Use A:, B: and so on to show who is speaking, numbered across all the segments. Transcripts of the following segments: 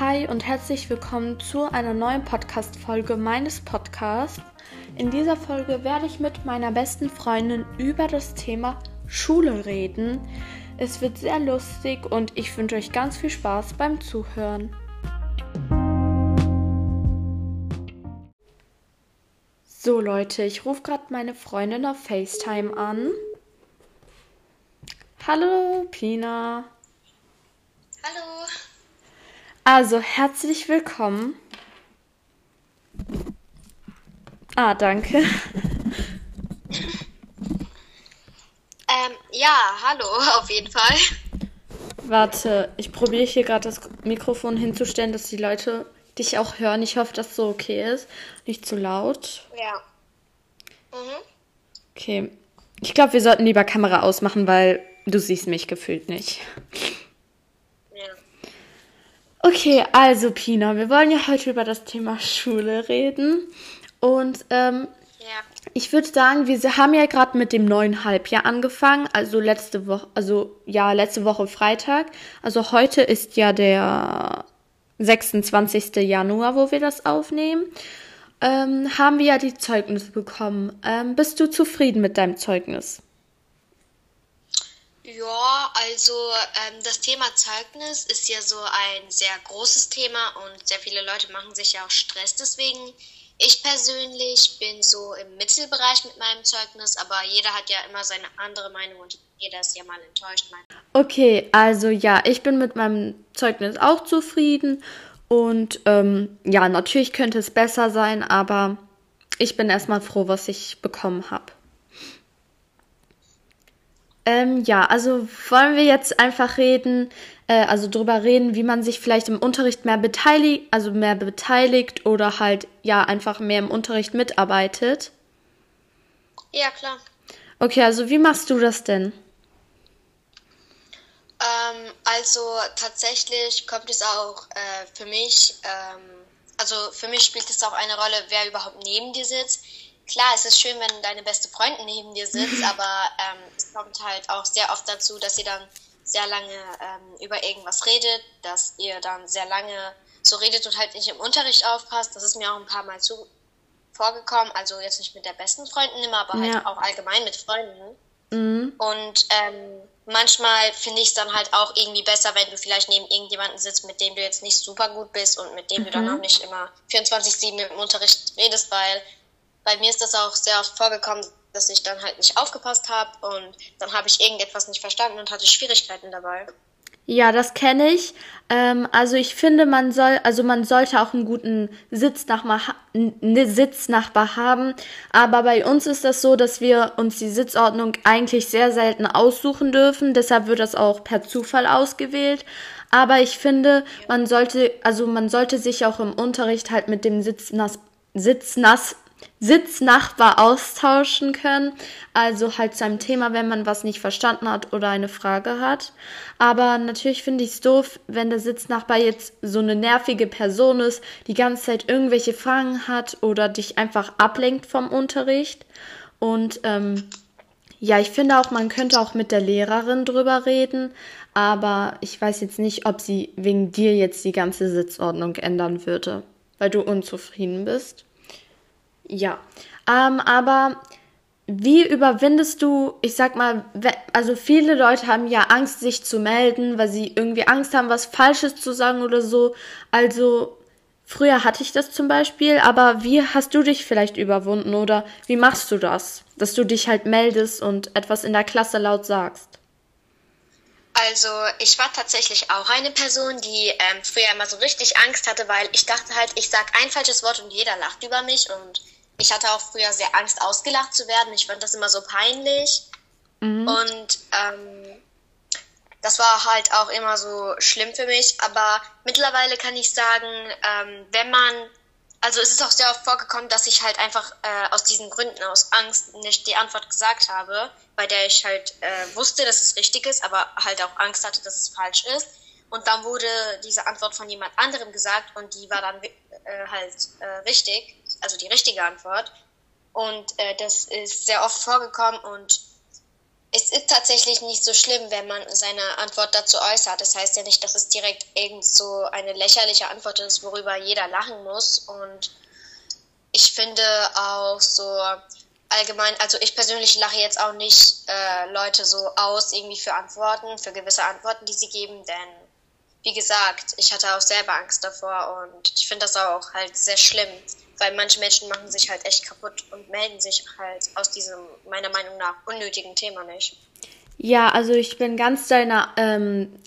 A: Hi und herzlich willkommen zu einer neuen Podcast-Folge meines Podcasts. In dieser Folge werde ich mit meiner besten Freundin über das Thema Schule reden. Es wird sehr lustig und ich wünsche euch ganz viel Spaß beim Zuhören. So Leute, ich rufe gerade meine Freundin auf FaceTime an. Hallo Pina.
B: Hallo.
A: Also, herzlich willkommen. Ah, danke.
B: Ähm, ja, hallo, auf jeden Fall.
A: Warte, ich probiere hier gerade das Mikrofon hinzustellen, dass die Leute dich auch hören. Ich hoffe, dass so okay ist. Nicht zu laut.
B: Ja. Mhm.
A: Okay. Ich glaube, wir sollten lieber Kamera ausmachen, weil du siehst mich gefühlt nicht. Okay, also Pina, wir wollen ja heute über das Thema Schule reden. Und ähm,
B: Ja.
A: ich würde sagen, wir haben ja gerade mit dem neuen Halbjahr angefangen, also letzte Woche, also ja, letzte Woche Freitag. Also heute ist ja der 26. Januar, wo wir das aufnehmen. Ähm, haben wir ja die Zeugnisse bekommen. Ähm, bist du zufrieden mit deinem Zeugnis?
B: Ja, also ähm, das Thema Zeugnis ist ja so ein sehr großes Thema und sehr viele Leute machen sich ja auch Stress deswegen. Ich persönlich bin so im Mittelbereich mit meinem Zeugnis, aber jeder hat ja immer seine andere Meinung und jeder ist ja mal enttäuscht.
A: Okay, also ja, ich bin mit meinem Zeugnis auch zufrieden und ähm, ja, natürlich könnte es besser sein, aber ich bin erstmal froh, was ich bekommen habe. Ähm, ja, also wollen wir jetzt einfach reden, äh, also drüber reden, wie man sich vielleicht im Unterricht mehr beteiligt, also mehr beteiligt oder halt ja einfach mehr im Unterricht mitarbeitet.
B: Ja, klar.
A: Okay, also wie machst du das denn?
B: Ähm, also tatsächlich kommt es auch äh, für mich, ähm, also für mich spielt es auch eine Rolle, wer überhaupt neben dir sitzt. Klar, es ist schön, wenn deine beste Freundin neben dir sitzt, aber ähm, es kommt halt auch sehr oft dazu, dass ihr dann sehr lange ähm, über irgendwas redet, dass ihr dann sehr lange so redet und halt nicht im Unterricht aufpasst. Das ist mir auch ein paar Mal zu vorgekommen, also jetzt nicht mit der besten Freundin immer, aber halt
A: Ja.
B: auch allgemein mit Freunden.
A: Mhm.
B: Und ähm, manchmal finde ich es dann halt auch irgendwie besser, wenn du vielleicht neben irgendjemanden sitzt, mit dem du jetzt nicht super gut bist und mit dem du dann auch nicht immer 24-7 im Unterricht redest, weil bei mir ist das auch sehr oft vorgekommen, dass ich dann halt nicht aufgepasst habe und dann habe ich irgendetwas nicht verstanden und hatte Schwierigkeiten dabei.
A: Ja, das kenne ich. Ähm, also ich finde, man soll, also man sollte auch einen guten Sitznachbar, Sitznachbar haben. Aber bei uns ist das so, dass wir uns die Sitzordnung eigentlich sehr selten aussuchen dürfen. Deshalb wird das auch per Zufall ausgewählt. Aber ich finde, man sollte, also man sollte sich auch im Unterricht halt mit dem Sitznass, Sitznass, Sitznachbar austauschen können. Also halt zu einem Thema, wenn man was nicht verstanden hat oder eine Frage hat. Aber natürlich finde ich es doof, wenn der Sitznachbar jetzt so eine nervige Person ist, die ganze Zeit irgendwelche Fragen hat oder dich einfach ablenkt vom Unterricht. Und ähm, ja, ich finde auch, man könnte auch mit der Lehrerin drüber reden, aber ich weiß jetzt nicht, ob sie wegen dir jetzt die ganze Sitzordnung ändern würde, weil du unzufrieden bist. Ja, ähm, aber wie überwindest du, ich sag mal, also viele Leute haben ja Angst, sich zu melden, weil sie irgendwie Angst haben, was Falsches zu sagen oder so. Also früher hatte ich das zum Beispiel, aber wie hast du dich vielleicht überwunden oder wie machst du das, dass du dich halt meldest und etwas in der Klasse laut sagst?
B: Also ich war tatsächlich auch eine Person, die ähm, früher immer so richtig Angst hatte, weil ich dachte halt, ich sag ein falsches Wort und jeder lacht über mich und ich hatte auch früher sehr Angst, ausgelacht zu werden. Ich fand das immer so peinlich und ähm, das war halt auch immer so schlimm für mich. Aber mittlerweile kann ich sagen, ähm, wenn man, also es ist auch sehr oft vorgekommen, dass ich halt einfach äh, aus diesen Gründen, aus Angst, nicht die Antwort gesagt habe, bei der ich halt äh, wusste, dass es richtig ist, aber halt auch Angst hatte, dass es falsch ist. Und dann wurde diese Antwort von jemand anderem gesagt und die war dann äh, halt äh, richtig, also die richtige Antwort. Und äh, das ist sehr oft vorgekommen und es ist tatsächlich nicht so schlimm, wenn man seine Antwort dazu äußert. Das heißt ja nicht, dass es direkt irgend so eine lächerliche Antwort ist, worüber jeder lachen muss. Und ich finde auch so allgemein, also ich persönlich lache jetzt auch nicht äh, Leute so aus irgendwie für Antworten, für gewisse Antworten, die sie geben, denn wie gesagt, ich hatte auch selber Angst davor und ich finde das auch halt sehr schlimm, weil manche Menschen machen sich halt echt kaputt und melden sich halt aus diesem, meiner Meinung nach, unnötigen Thema nicht.
A: Ja, also ich bin ganz deiner, ähm,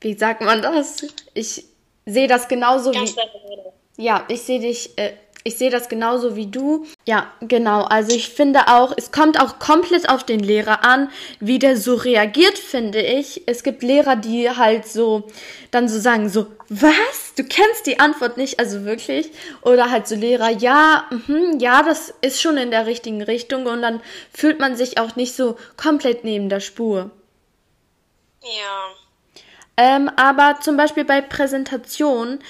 A: wie sagt man das? Ich sehe das genauso ganz wie. Ja, ich sehe dich, äh, ich sehe das genauso wie du. Ja, genau. Also ich finde auch, es kommt auch komplett auf den Lehrer an, wie der so reagiert, finde ich. Es gibt Lehrer, die halt so dann so sagen, so, was? Du kennst die Antwort nicht, also wirklich. Oder halt so Lehrer, ja, mh, ja, das ist schon in der richtigen Richtung und dann fühlt man sich auch nicht so komplett neben der Spur.
B: Ja.
A: Ähm, aber zum Beispiel bei Präsentationen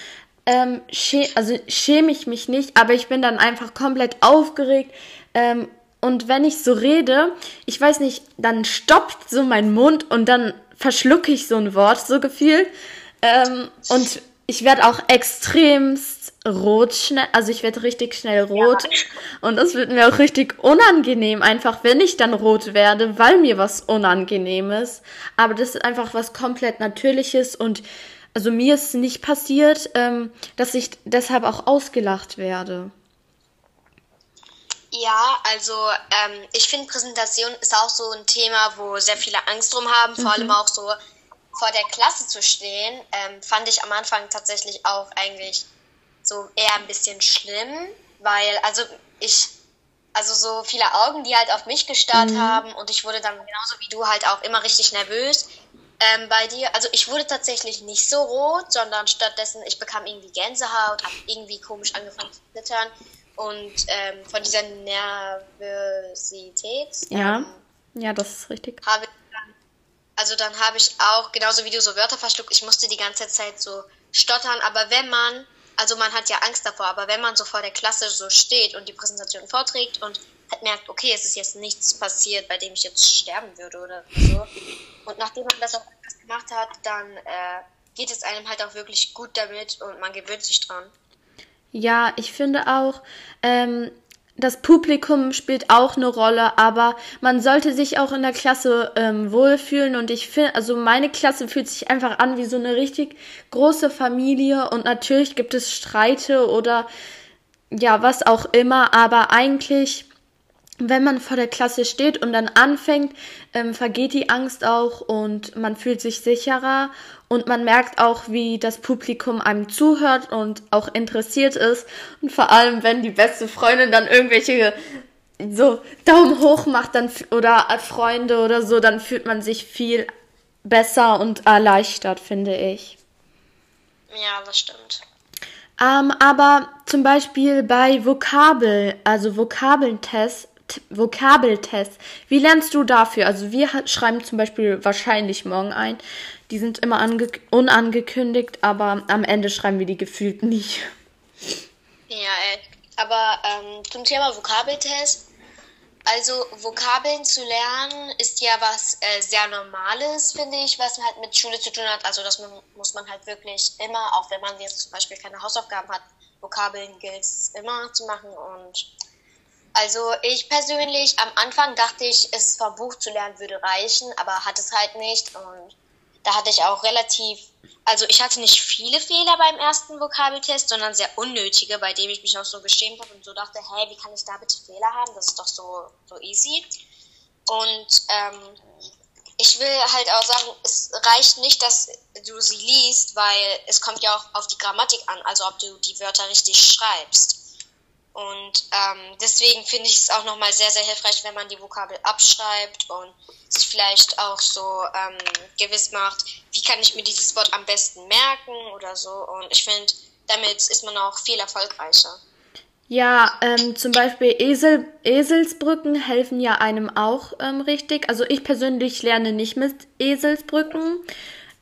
A: ähm, schä also schäme ich mich nicht, aber ich bin dann einfach komplett aufgeregt. Ähm, und wenn ich so rede, ich weiß nicht, dann stoppt so mein Mund und dann verschlucke ich so ein Wort so gefühlt. Ähm, und ich werde auch extremst rot schnell, also ich werde richtig schnell rot. Ja. Und das wird mir auch richtig unangenehm, einfach wenn ich dann rot werde, weil mir was Unangenehmes. Aber das ist einfach was komplett Natürliches und also mir ist nicht passiert, ähm, dass ich deshalb auch ausgelacht werde.
B: Ja, also ähm, ich finde Präsentation ist auch so ein Thema, wo sehr viele Angst drum haben, vor mhm. allem auch so vor der Klasse zu stehen, ähm, fand ich am Anfang tatsächlich auch eigentlich so eher ein bisschen schlimm, weil also ich also so viele Augen, die halt auf mich gestarrt mhm. haben und ich wurde dann genauso wie du halt auch immer richtig nervös ähm, bei dir, also ich wurde tatsächlich nicht so rot, sondern stattdessen, ich bekam irgendwie Gänsehaut, habe irgendwie komisch angefangen zu zittern und ähm, von dieser Nervosität.
A: Ja, ähm, ja, das ist richtig.
B: Habe dann, also dann habe ich auch, genauso wie du so Wörter verschluckt, ich musste die ganze Zeit so stottern, aber wenn man, also man hat ja Angst davor, aber wenn man so vor der Klasse so steht und die Präsentation vorträgt und halt merkt, okay, es ist jetzt nichts passiert, bei dem ich jetzt sterben würde oder so. Und nachdem man das auch gemacht hat, dann äh, geht es einem halt auch wirklich gut damit und man gewöhnt sich dran.
A: Ja, ich finde auch, ähm, das Publikum spielt auch eine Rolle, aber man sollte sich auch in der Klasse ähm, wohlfühlen. Und ich finde, also meine Klasse fühlt sich einfach an wie so eine richtig große Familie. Und natürlich gibt es Streite oder ja, was auch immer, aber eigentlich wenn man vor der Klasse steht und dann anfängt, ähm, vergeht die Angst auch und man fühlt sich sicherer und man merkt auch, wie das Publikum einem zuhört und auch interessiert ist. Und vor allem, wenn die beste Freundin dann irgendwelche so Daumen hoch macht dann oder Freunde oder so, dann fühlt man sich viel besser und erleichtert, finde ich.
B: Ja, das stimmt.
A: Ähm, aber zum Beispiel bei Vokabel, also Vokabeltests, Vokabeltests. Wie lernst du dafür? Also wir schreiben zum Beispiel wahrscheinlich morgen ein. Die sind immer unangekündigt, aber am Ende schreiben wir die gefühlt nicht.
B: Ja, aber ähm, zum Thema Vokabeltest. Also Vokabeln zu lernen ist ja was äh, sehr Normales, finde ich, was halt mit Schule zu tun hat. Also das muss man halt wirklich immer, auch wenn man jetzt zum Beispiel keine Hausaufgaben hat, Vokabeln gilt es immer zu machen und also ich persönlich, am Anfang dachte ich, es vom Buch zu lernen würde reichen, aber hat es halt nicht. Und da hatte ich auch relativ, also ich hatte nicht viele Fehler beim ersten Vokabeltest, sondern sehr unnötige, bei dem ich mich auch so geschämt habe und so dachte, hey, wie kann ich da bitte Fehler haben? Das ist doch so, so easy. Und ähm, ich will halt auch sagen, es reicht nicht, dass du sie liest, weil es kommt ja auch auf die Grammatik an, also ob du die Wörter richtig schreibst. Und ähm, deswegen finde ich es auch nochmal sehr, sehr hilfreich, wenn man die Vokabel abschreibt und sich vielleicht auch so ähm, gewiss macht, wie kann ich mir dieses Wort am besten merken oder so. Und ich finde, damit ist man auch viel erfolgreicher.
A: Ja, ähm, zum Beispiel Esel, Eselsbrücken helfen ja einem auch ähm, richtig. Also ich persönlich lerne nicht mit Eselsbrücken.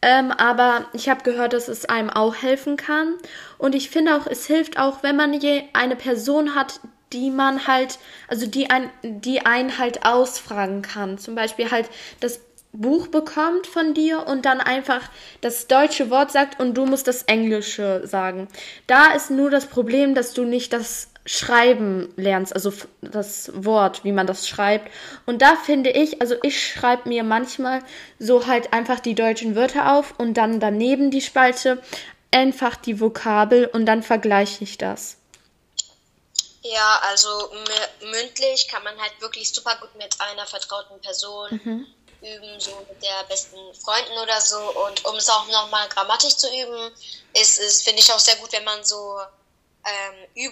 A: Ähm, aber ich habe gehört, dass es einem auch helfen kann. Und ich finde auch, es hilft auch, wenn man je eine Person hat, die man halt, also die ein, die einen halt ausfragen kann. Zum Beispiel halt das Buch bekommt von dir und dann einfach das deutsche Wort sagt und du musst das englische sagen. Da ist nur das Problem, dass du nicht das Schreiben lernst, also das Wort, wie man das schreibt. Und da finde ich, also ich schreibe mir manchmal so halt einfach die deutschen Wörter auf und dann daneben die Spalte einfach die Vokabel und dann vergleiche ich das.
B: Ja, also mündlich kann man halt wirklich super gut mit einer vertrauten Person mhm. üben, so mit der besten Freunden oder so. Und um es auch nochmal grammatisch zu üben, ist es, finde ich auch sehr gut, wenn man so ähm,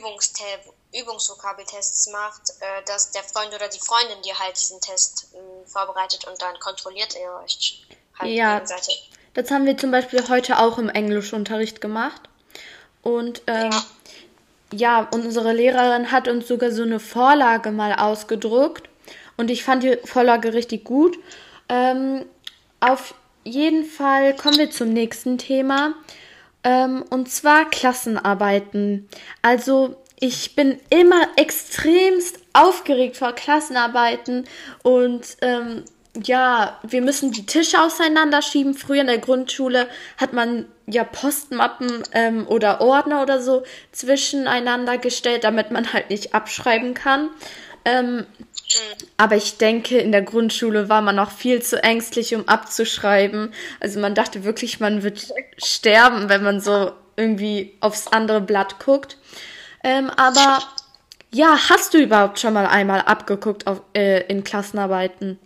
B: Übungsvokabeltests macht, äh, dass der Freund oder die Freundin dir halt diesen Test äh, vorbereitet und dann kontrolliert ihr euch halt
A: ja, gegenseitig. Das haben wir zum Beispiel heute auch im Englischunterricht gemacht. Und ähm, ja. ja, unsere Lehrerin hat uns sogar so eine Vorlage mal ausgedruckt. Und ich fand die Vorlage richtig gut. Ähm, auf jeden Fall kommen wir zum nächsten Thema. Ähm, und zwar Klassenarbeiten. Also ich bin immer extremst aufgeregt vor Klassenarbeiten und ähm, ja, wir müssen die Tische auseinanderschieben. Früher in der Grundschule hat man ja Postmappen ähm, oder Ordner oder so zwischeneinander gestellt, damit man halt nicht abschreiben kann. Ähm, aber ich denke, in der Grundschule war man noch viel zu ängstlich, um abzuschreiben. Also man dachte wirklich, man wird sterben, wenn man so irgendwie aufs andere Blatt guckt. Ähm, aber ja, hast du überhaupt schon mal einmal abgeguckt auf, äh, in Klassenarbeiten?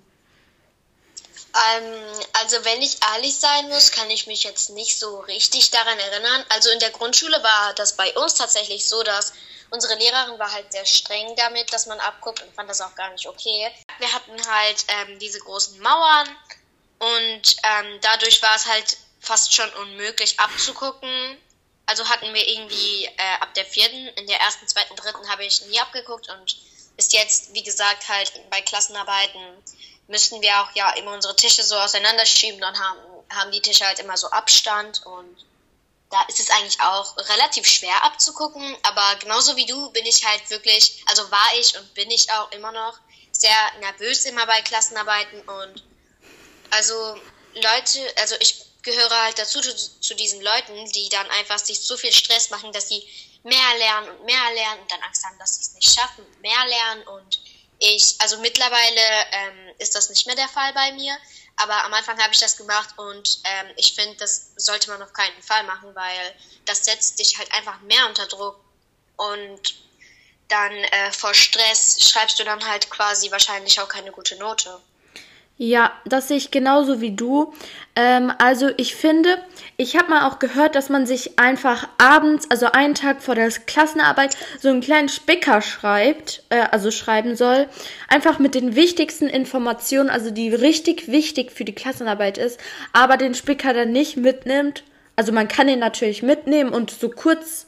B: Ähm, also wenn ich ehrlich sein muss, kann ich mich jetzt nicht so richtig daran erinnern. Also in der Grundschule war das bei uns tatsächlich so, dass unsere Lehrerin war halt sehr streng damit, dass man abguckt und fand das auch gar nicht okay. Wir hatten halt ähm, diese großen Mauern und ähm, dadurch war es halt fast schon unmöglich abzugucken. Also hatten wir irgendwie äh, ab der vierten, in der ersten, zweiten, dritten habe ich nie abgeguckt und bis jetzt, wie gesagt, halt bei Klassenarbeiten müssten wir auch ja immer unsere Tische so auseinanderschieben, dann haben, haben die Tische halt immer so Abstand und da ist es eigentlich auch relativ schwer abzugucken, aber genauso wie du bin ich halt wirklich, also war ich und bin ich auch immer noch sehr nervös immer bei Klassenarbeiten und also Leute, also ich gehöre halt dazu zu, zu diesen Leuten, die dann einfach sich so viel Stress machen, dass sie mehr lernen und mehr lernen und dann Angst haben, dass sie es nicht schaffen, mehr lernen und ich, also mittlerweile ähm, ist das nicht mehr der Fall bei mir, aber am Anfang habe ich das gemacht und ähm, ich finde, das sollte man auf keinen Fall machen, weil das setzt dich halt einfach mehr unter Druck und dann äh, vor Stress schreibst du dann halt quasi wahrscheinlich auch keine gute Note.
A: Ja, das sehe ich genauso wie du. Ähm, also ich finde, ich habe mal auch gehört, dass man sich einfach abends, also einen Tag vor der Klassenarbeit, so einen kleinen Spicker schreibt, äh, also schreiben soll, einfach mit den wichtigsten Informationen, also die richtig wichtig für die Klassenarbeit ist, aber den Spicker dann nicht mitnimmt. Also man kann ihn natürlich mitnehmen und so kurz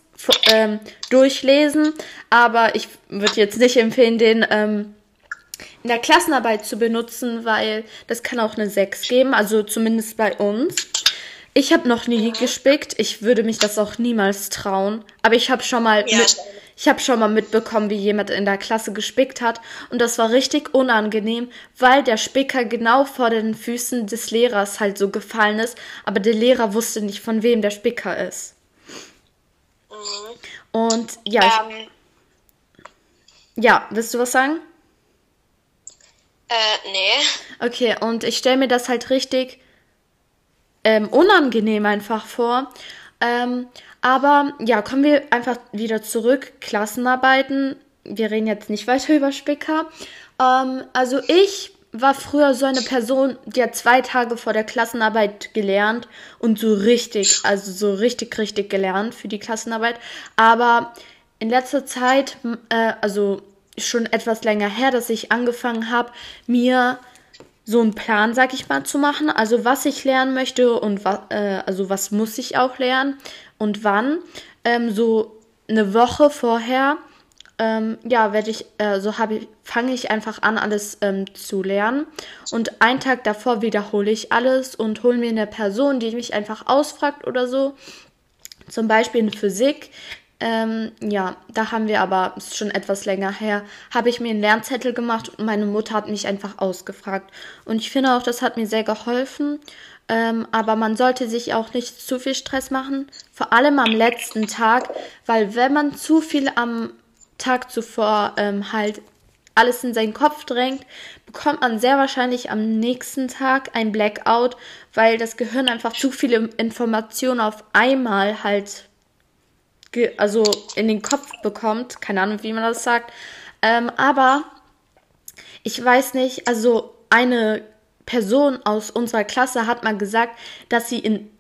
A: ähm, durchlesen, aber ich würde jetzt nicht empfehlen, den ähm, in der Klassenarbeit zu benutzen, weil das kann auch eine 6 geben, also zumindest bei uns. Ich habe noch nie gespickt, ich würde mich das auch niemals trauen, aber ich habe schon mal ja. mit, ich habe schon mal mitbekommen, wie jemand in der Klasse gespickt hat und das war richtig unangenehm, weil der Spicker genau vor den Füßen des Lehrers halt so gefallen ist, aber der Lehrer wusste nicht, von wem der Spicker ist. Mhm. Und ja, ich, ähm. ja, willst du was sagen?
B: Äh, nee.
A: Okay, und ich stelle mir das halt richtig ähm, unangenehm einfach vor. Ähm, aber ja, kommen wir einfach wieder zurück. Klassenarbeiten. Wir reden jetzt nicht weiter über Spicker. Ähm, also ich war früher so eine Person, die hat zwei Tage vor der Klassenarbeit gelernt und so richtig, also so richtig, richtig gelernt für die Klassenarbeit. Aber in letzter Zeit, äh, also schon etwas länger her, dass ich angefangen habe, mir so einen Plan, sag ich mal, zu machen. Also was ich lernen möchte und was, äh, also was muss ich auch lernen und wann. Ähm, so eine Woche vorher, ähm, ja, werde ich, äh, so habe ich, fange ich einfach an, alles ähm, zu lernen. Und einen Tag davor wiederhole ich alles und hole mir eine Person, die mich einfach ausfragt oder so. Zum Beispiel in Physik Ähm, ja, da haben wir aber, ist schon etwas länger her, habe ich mir einen Lernzettel gemacht und meine Mutter hat mich einfach ausgefragt. Und ich finde auch, das hat mir sehr geholfen. Ähm, aber man sollte sich auch nicht zu viel Stress machen, vor allem am letzten Tag, weil wenn man zu viel am Tag zuvor ähm, halt alles in seinen Kopf drängt, bekommt man sehr wahrscheinlich am nächsten Tag ein Blackout, weil das Gehirn einfach zu viele Informationen auf einmal halt also in den Kopf bekommt. Keine Ahnung, wie man das sagt. Ähm, aber ich weiß nicht, also eine Person aus unserer Klasse hat mal gesagt, dass sie in,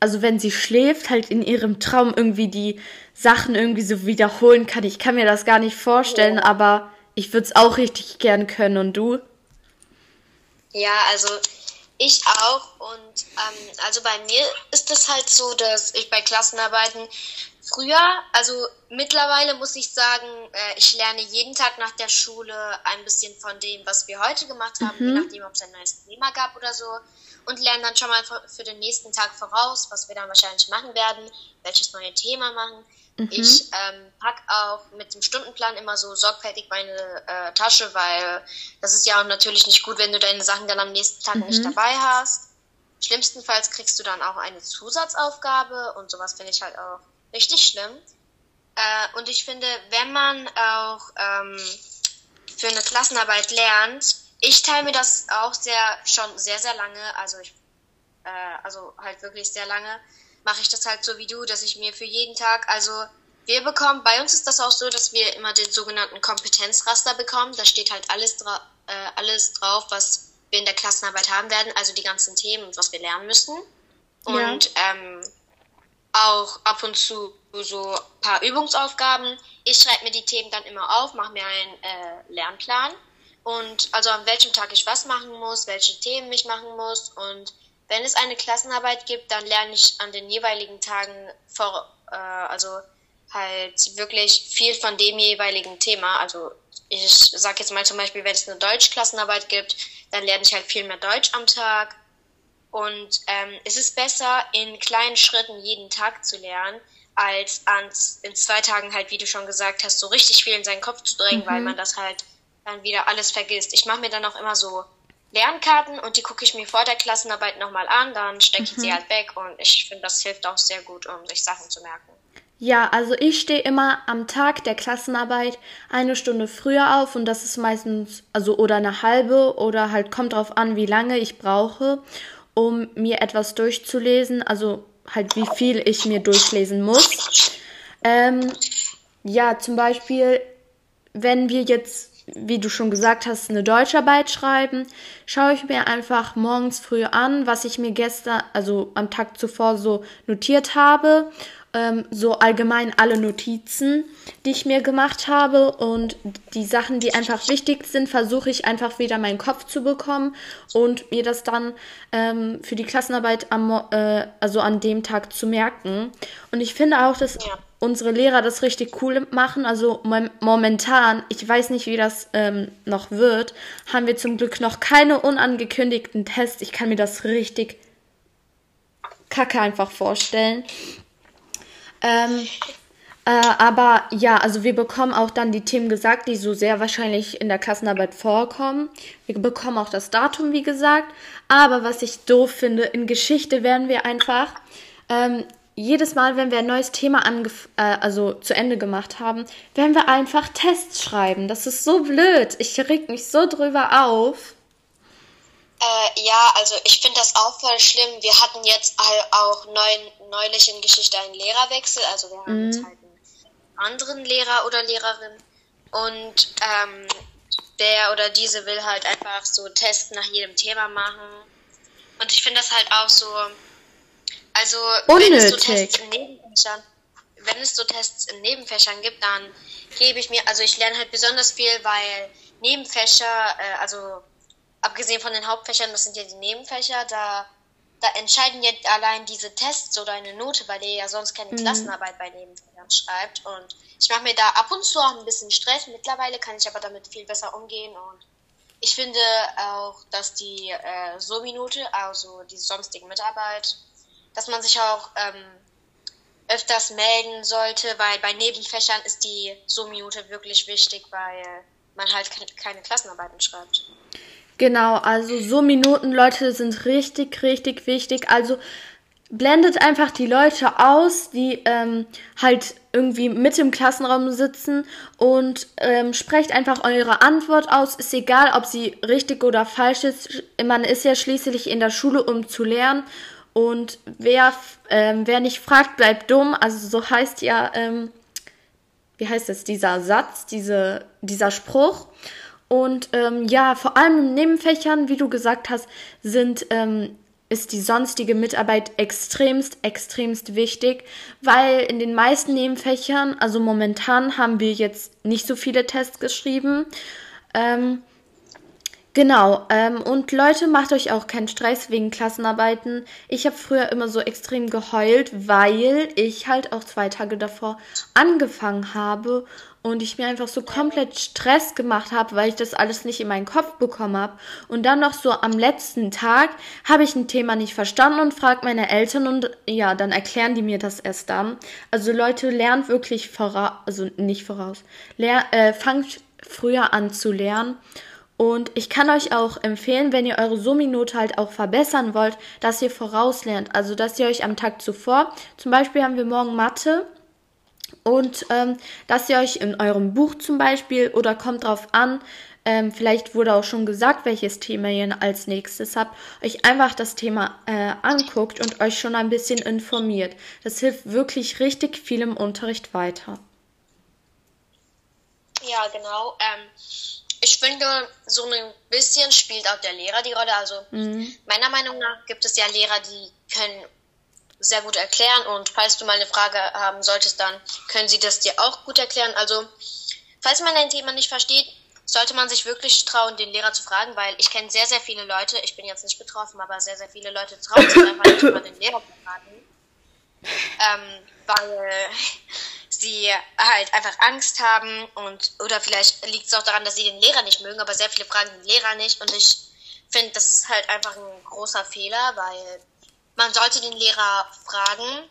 A: also wenn sie schläft, halt in ihrem Traum irgendwie die Sachen irgendwie so wiederholen kann. Ich kann mir das gar nicht vorstellen, aber ich würde es auch richtig gern können. Und du?
B: Ja, also ich auch. Und ähm, also bei mir ist es halt so, dass ich bei Klassenarbeiten früher, also mittlerweile muss ich sagen, äh, ich lerne jeden Tag nach der Schule ein bisschen von dem, was wir heute gemacht haben, mhm. je nachdem, ob es ein neues Thema gab oder so. Und lerne dann schon mal für den nächsten Tag voraus, was wir dann wahrscheinlich machen werden, welches neue Thema machen. Mhm. Ich ähm, pack auch mit dem Stundenplan immer so sorgfältig meine äh, Tasche, weil das ist ja auch natürlich nicht gut, wenn du deine Sachen dann am nächsten Tag mhm. nicht dabei hast. Schlimmstenfalls kriegst du dann auch eine Zusatzaufgabe und sowas finde ich halt auch richtig schlimm. Äh, und ich finde, wenn man auch ähm, für eine Klassenarbeit lernt, ich teile mir das auch sehr schon sehr sehr lange, also ich äh, also halt wirklich sehr lange mache ich das halt so wie du, dass ich mir für jeden Tag, also wir bekommen, bei uns ist das auch so, dass wir immer den sogenannten Kompetenzraster bekommen. Da steht halt alles, dra äh, alles drauf, was wir in der Klassenarbeit haben werden, also die ganzen Themen und was wir lernen müssen. Und ja. ähm, auch ab und zu so ein paar Übungsaufgaben. Ich schreibe mir die Themen dann immer auf, mache mir einen äh, Lernplan und also an welchem Tag ich was machen muss, welche Themen ich machen muss und wenn es eine Klassenarbeit gibt, dann lerne ich an den jeweiligen Tagen vor, äh, also halt wirklich viel von dem jeweiligen Thema. Also ich sag jetzt mal zum Beispiel, wenn es eine Deutschklassenarbeit gibt, dann lerne ich halt viel mehr Deutsch am Tag. Und ähm, es ist besser, in kleinen Schritten jeden Tag zu lernen, als an, in zwei Tagen halt, wie du schon gesagt hast, so richtig viel in seinen Kopf zu drängen, mhm. weil man das halt dann wieder alles vergisst. Ich mache mir dann auch immer so Lernkarten und die gucke ich mir vor der Klassenarbeit nochmal an, dann stecke ich mhm. sie halt weg und ich finde, das hilft auch sehr gut, um sich Sachen zu merken.
A: Ja, also ich stehe immer am Tag der Klassenarbeit eine Stunde früher auf und das ist meistens, also oder eine halbe oder halt kommt drauf an, wie lange ich brauche, um mir etwas durchzulesen, also halt wie viel ich mir durchlesen muss. Ähm, ja, zum Beispiel, wenn wir jetzt wie du schon gesagt hast, eine Deutscharbeit schreiben, schaue ich mir einfach morgens früh an, was ich mir gestern, also am Tag zuvor so notiert habe. Ähm, so allgemein alle Notizen, die ich mir gemacht habe und die Sachen, die einfach wichtig sind, versuche ich einfach wieder meinen Kopf zu bekommen und mir das dann ähm, für die Klassenarbeit am, äh, also an dem Tag zu merken. Und ich finde auch, dass ja unsere Lehrer das richtig cool machen. Also momentan, ich weiß nicht, wie das ähm, noch wird, haben wir zum Glück noch keine unangekündigten Tests. Ich kann mir das richtig kacke einfach vorstellen. Ähm, äh, aber ja, also wir bekommen auch dann die Themen gesagt, die so sehr wahrscheinlich in der Klassenarbeit vorkommen. Wir bekommen auch das Datum, wie gesagt. Aber was ich doof finde, in Geschichte werden wir einfach ähm, jedes Mal, wenn wir ein neues Thema äh, also zu Ende gemacht haben, werden wir einfach Tests schreiben. Das ist so blöd. Ich reg mich so drüber auf.
B: Äh, ja, also ich finde das auch voll schlimm. Wir hatten jetzt auch neu, neulich in Geschichte einen Lehrerwechsel. Also wir haben mhm. jetzt halt einen anderen Lehrer oder Lehrerin. Und ähm, der oder diese will halt einfach so Tests nach jedem Thema machen. Und ich finde das halt auch so also, Unnötig. wenn es so Tests in Nebenfächern, wenn es so Tests in Nebenfächern gibt, dann gebe ich mir, also ich lerne halt besonders viel, weil Nebenfächer, äh, also abgesehen von den Hauptfächern, das sind ja die Nebenfächer, da, da entscheiden jetzt allein diese Tests oder eine Note, weil ihr ja sonst keine mhm. Klassenarbeit bei Nebenfächern schreibt. Und ich mache mir da ab und zu auch ein bisschen Stress. Mittlerweile kann ich aber damit viel besser umgehen und ich finde auch, dass die äh, So-Minute, also die sonstige Mitarbeit, dass man sich auch ähm, öfters melden sollte, weil bei Nebenfächern ist die So-Minute wirklich wichtig, weil man halt keine Klassenarbeiten schreibt.
A: Genau, also So-Minuten, Leute, sind richtig, richtig wichtig. Also blendet einfach die Leute aus, die ähm, halt irgendwie mit im Klassenraum sitzen und ähm, sprecht einfach eure Antwort aus. Ist egal, ob sie richtig oder falsch ist. Man ist ja schließlich in der Schule, um zu lernen. Und wer, ähm, wer nicht fragt, bleibt dumm. Also so heißt ja, ähm, wie heißt das, dieser Satz, diese, dieser Spruch. Und ähm, ja, vor allem in Nebenfächern, wie du gesagt hast, sind ähm, ist die sonstige Mitarbeit extremst, extremst wichtig, weil in den meisten Nebenfächern, also momentan haben wir jetzt nicht so viele Tests geschrieben. Ähm, genau, ähm, und Leute, macht euch auch keinen Stress wegen Klassenarbeiten. Ich habe früher immer so extrem geheult, weil ich halt auch zwei Tage davor angefangen habe und ich mir einfach so komplett Stress gemacht habe, weil ich das alles nicht in meinen Kopf bekommen habe. Und dann noch so am letzten Tag habe ich ein Thema nicht verstanden und frage meine Eltern und ja, dann erklären die mir das erst dann. Also Leute, lernt wirklich voraus, also nicht voraus, ler äh, fangt früher an zu lernen. Und ich kann euch auch empfehlen, wenn ihr eure Summinote halt auch verbessern wollt, dass ihr vorauslernt. Also, dass ihr euch am Tag zuvor, zum Beispiel haben wir morgen Mathe, und ähm, dass ihr euch in eurem Buch zum Beispiel oder kommt drauf an, ähm, vielleicht wurde auch schon gesagt, welches Thema ihr als nächstes habt, euch einfach das Thema äh, anguckt und euch schon ein bisschen informiert. Das hilft wirklich richtig viel im Unterricht weiter.
B: Ja, genau. Ähm, ich finde, so ein bisschen spielt auch der Lehrer die Rolle. Also mhm. meiner Meinung nach gibt es ja Lehrer, die können sehr gut erklären. Und falls du mal eine Frage haben solltest, dann können sie das dir auch gut erklären. Also, falls man ein Thema nicht versteht, sollte man sich wirklich trauen, den Lehrer zu fragen, weil ich kenne sehr, sehr viele Leute, ich bin jetzt nicht betroffen, aber sehr, sehr viele Leute trauen sich einfach nicht mal den Lehrer zu fragen, ähm, weil sie halt einfach Angst haben und oder vielleicht liegt es auch daran, dass sie den Lehrer nicht mögen, aber sehr viele fragen den Lehrer nicht. Und ich finde, das ist halt einfach ein großer Fehler, weil man sollte den Lehrer fragen.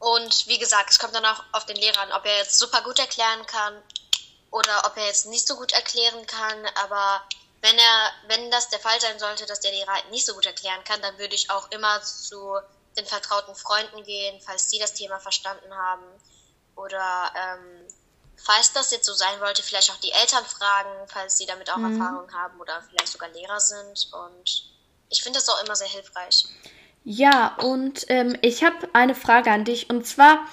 B: Und wie gesagt, es kommt dann auch auf den Lehrer an, ob er jetzt super gut erklären kann oder ob er jetzt nicht so gut erklären kann. Aber wenn er, wenn das der Fall sein sollte, dass der Lehrer nicht so gut erklären kann, dann würde ich auch immer zu den vertrauten Freunden gehen, falls die das Thema verstanden haben. Oder ähm, falls das jetzt so sein wollte, vielleicht auch die Eltern fragen, falls sie damit auch mhm. Erfahrung haben oder vielleicht sogar Lehrer sind. Und ich finde das auch immer sehr hilfreich.
A: Ja, und ähm, ich habe eine Frage an dich. Und zwar,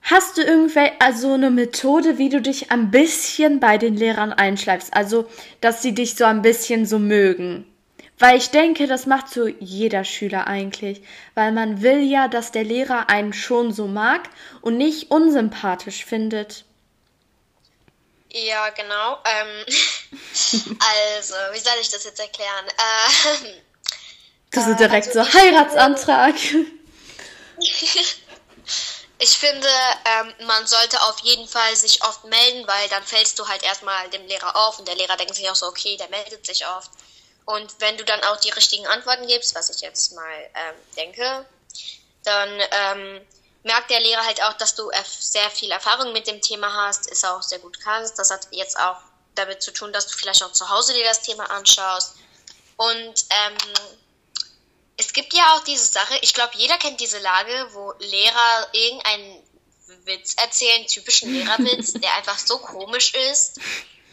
A: hast du irgendwelche, also eine Methode, wie du dich ein bisschen bei den Lehrern einschleifst? Also, dass sie dich so ein bisschen so mögen. Weil ich denke, das macht so jeder Schüler eigentlich. Weil man will ja, dass der Lehrer einen schon so mag und nicht unsympathisch findet.
B: Ja, genau. Ähm, also, wie soll ich das jetzt erklären? Ähm,
A: das ist direkt also so Heiratsantrag.
B: Ich finde, ähm, man sollte auf jeden Fall sich oft melden, weil dann fällst du halt erstmal dem Lehrer auf und der Lehrer denkt sich auch so, okay, der meldet sich oft. Und wenn du dann auch die richtigen Antworten gibst, was ich jetzt mal ähm, denke, dann ähm, merkt der Lehrer halt auch, dass du sehr viel Erfahrung mit dem Thema hast, es auch sehr gut kannst. Das hat jetzt auch damit zu tun, dass du vielleicht auch zu Hause dir das Thema anschaust. Und ähm, es gibt ja auch diese Sache, ich glaube, jeder kennt diese Lage, wo Lehrer irgendeinen Witz erzählen, typischen Lehrerwitz, der einfach so komisch ist.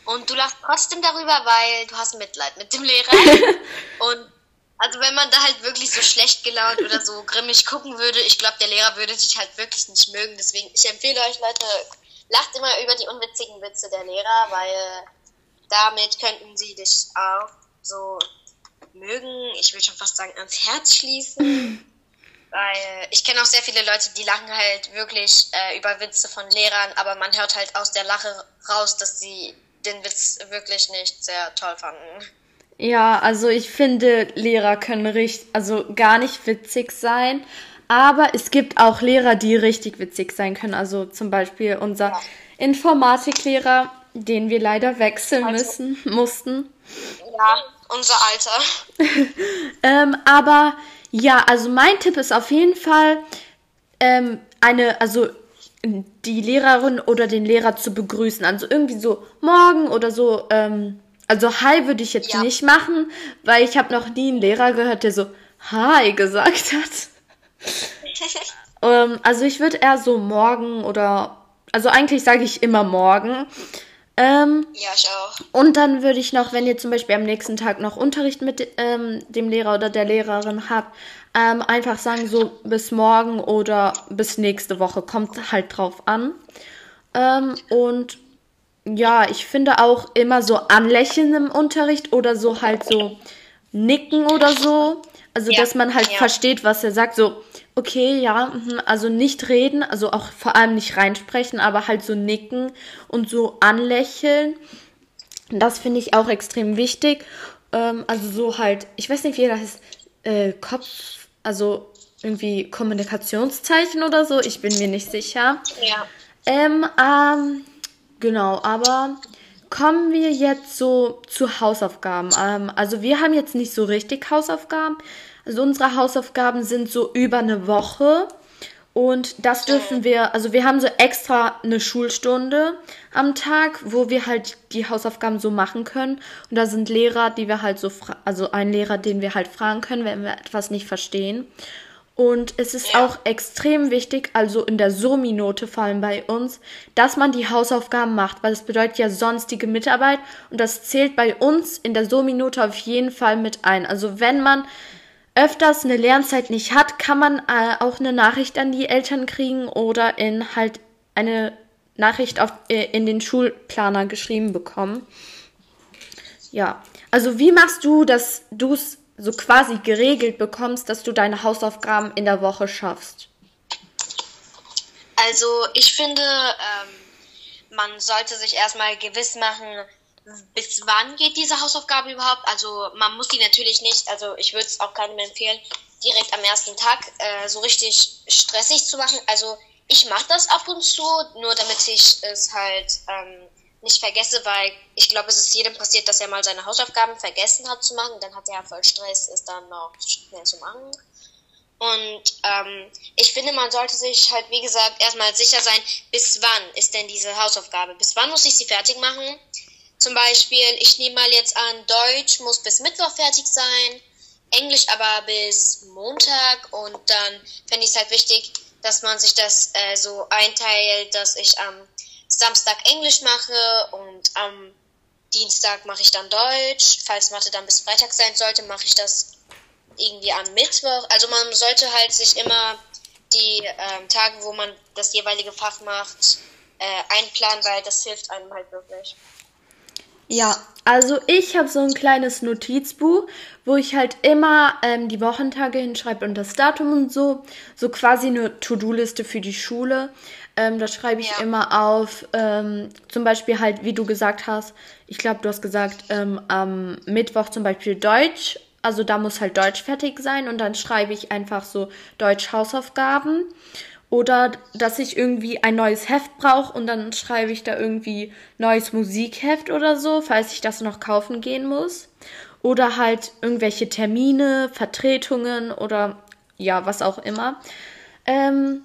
B: Und du lachst trotzdem darüber, weil du hast Mitleid mit dem Lehrer. Und also wenn man da halt wirklich so schlecht gelaunt oder so grimmig gucken würde, ich glaube, der Lehrer würde dich halt wirklich nicht mögen. Deswegen, ich empfehle euch, Leute, lacht immer über die unwitzigen Witze der Lehrer, weil damit könnten sie dich auch so mögen, ich will schon fast sagen, ans Herz schließen. Weil ich kenne auch sehr viele Leute, die lachen halt wirklich äh, über Witze von Lehrern, aber man hört halt aus der Lache raus, dass sie den Witz wirklich nicht sehr toll fanden.
A: Ja, also ich finde, Lehrer können richtig, also gar nicht witzig sein, aber es gibt auch Lehrer, die richtig witzig sein können. Also zum Beispiel unser ja. Informatiklehrer, den wir leider wechseln also, müssen, mussten.
B: Ja, unser Alter.
A: ähm, aber ja, also mein Tipp ist auf jeden Fall, ähm, eine, also die Lehrerin oder den Lehrer zu begrüßen. Also irgendwie so morgen oder so. Ähm, also Hi würde ich jetzt ja. nicht machen, weil ich habe noch nie einen Lehrer gehört, der so Hi gesagt hat. ähm, also ich würde eher so morgen oder also eigentlich sage ich immer morgen. Ähm,
B: ja, ich auch.
A: Und dann würde ich noch, wenn ihr zum Beispiel am nächsten Tag noch Unterricht mit ähm, dem Lehrer oder der Lehrerin habt, ähm, einfach sagen so bis morgen oder bis nächste Woche. Kommt halt drauf an. Ähm, und ja, ich finde auch immer so anlächeln im Unterricht oder so halt so nicken oder so. Also, ja, dass man halt ja. versteht, was er sagt. So, okay, ja, mhm, also nicht reden, also auch vor allem nicht reinsprechen, aber halt so nicken und so anlächeln. Das finde ich auch extrem wichtig. Ähm, also so halt, ich weiß nicht, wie das heißt, äh, Kopf, also irgendwie Kommunikationszeichen oder so, ich bin mir nicht sicher.
B: Ja.
A: Ähm, ähm, genau, aber kommen wir jetzt so zu Hausaufgaben. Ähm, also wir haben jetzt nicht so richtig Hausaufgaben. Also unsere Hausaufgaben sind so über eine Woche. Und das dürfen wir, also wir haben so extra eine Schulstunde am Tag, wo wir halt die Hausaufgaben so machen können. Und da sind Lehrer, die wir halt so, also ein Lehrer, den wir halt fragen können, wenn wir etwas nicht verstehen. Und es ist ja. auch extrem wichtig, also in der So-Minute vor allem bei uns, dass man die Hausaufgaben macht, weil das bedeutet ja sonstige Mitarbeit und das zählt bei uns in der So-Minute auf jeden Fall mit ein. Also wenn man öfters eine Lernzeit nicht hat, kann man äh, auch eine Nachricht an die Eltern kriegen oder in halt eine Nachricht auf, äh, in den Schulplaner geschrieben bekommen. Ja, also wie machst du, dass du es so quasi geregelt bekommst, dass du deine Hausaufgaben in der Woche schaffst?
B: Also ich finde, ähm, man sollte sich erstmal gewiss machen, bis wann geht diese Hausaufgabe überhaupt? Also man muss die natürlich nicht, also ich würde es auch keinem empfehlen, direkt am ersten Tag äh, so richtig stressig zu machen. Also ich mache das ab und zu, nur damit ich es halt ähm, nicht vergesse, weil ich glaube, es ist jedem passiert, dass er mal seine Hausaufgaben vergessen hat zu machen. Dann hat er ja voll Stress, es dann noch schnell zu machen. Und ähm, ich finde, man sollte sich halt, wie gesagt, erstmal sicher sein, bis wann ist denn diese Hausaufgabe? Bis wann muss ich sie fertig machen? Zum Beispiel, ich nehme mal jetzt an, Deutsch muss bis Mittwoch fertig sein, Englisch aber bis Montag und dann fände ich es halt wichtig, dass man sich das äh, so einteilt, dass ich am Samstag Englisch mache und am Dienstag mache ich dann Deutsch. Falls Mathe dann bis Freitag sein sollte, mache ich das irgendwie am Mittwoch. Also man sollte halt sich immer die ähm, Tage, wo man das jeweilige Fach macht, äh, einplanen, weil das hilft einem halt wirklich.
A: Ja, also ich habe so ein kleines Notizbuch, wo ich halt immer ähm, die Wochentage hinschreibe und das Datum und so. So quasi eine To-Do-Liste für die Schule. Ähm, da schreibe ich ja. immer auf, ähm, zum Beispiel halt, wie du gesagt hast, ich glaube, du hast gesagt, ähm, am Mittwoch zum Beispiel Deutsch. Also da muss halt Deutsch fertig sein und dann schreibe ich einfach so Deutsch-Hausaufgaben. Oder dass ich irgendwie ein neues Heft brauche und dann schreibe ich da irgendwie neues Musikheft oder so, falls ich das noch kaufen gehen muss. Oder halt irgendwelche Termine, Vertretungen oder ja, was auch immer. Ähm,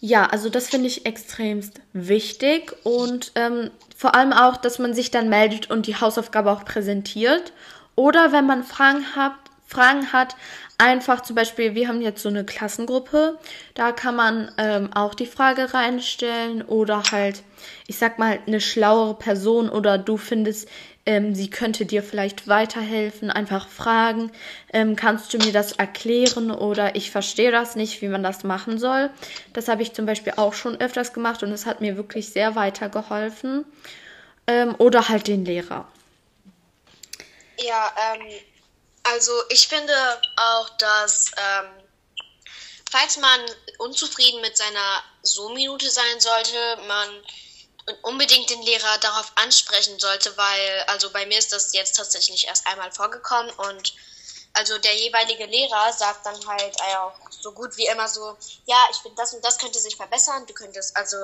A: ja, also das finde ich extremst wichtig und ähm, vor allem auch, dass man sich dann meldet und die Hausaufgabe auch präsentiert. Oder wenn man Fragen hat, Fragen hat, einfach zum Beispiel, wir haben jetzt so eine Klassengruppe, da kann man ähm, auch die Frage reinstellen oder halt, ich sag mal, eine schlauere Person oder du findest, ähm, sie könnte dir vielleicht weiterhelfen, einfach fragen, ähm, kannst du mir das erklären oder ich verstehe das nicht, wie man das machen soll. Das habe ich zum Beispiel auch schon öfters gemacht und es hat mir wirklich sehr weitergeholfen. Ähm, oder halt den Lehrer.
B: Ja, ähm, also ich finde auch, dass ähm, falls man unzufrieden mit seiner So-Minute sein sollte, man unbedingt den Lehrer darauf ansprechen sollte, weil, also bei mir ist das jetzt tatsächlich erst einmal vorgekommen und also der jeweilige Lehrer sagt dann halt auch so gut wie immer so, ja, ich finde das und das könnte sich verbessern, du könntest also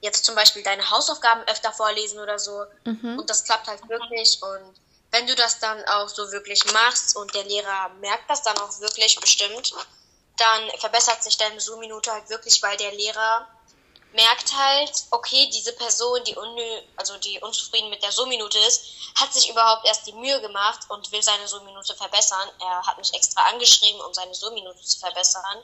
B: jetzt zum Beispiel deine Hausaufgaben öfter vorlesen oder so mhm. und das klappt halt wirklich und wenn du das dann auch so wirklich machst und der Lehrer merkt das dann auch wirklich bestimmt, dann verbessert sich deine Zoom-Minute halt wirklich, weil der Lehrer merkt halt, okay, diese Person, die, unnö also die unzufrieden mit der Zoom-Minute ist, hat sich überhaupt erst die Mühe gemacht und will seine Zoom-Minute verbessern. Er hat mich extra angeschrieben, um seine Zoom-Minute zu verbessern.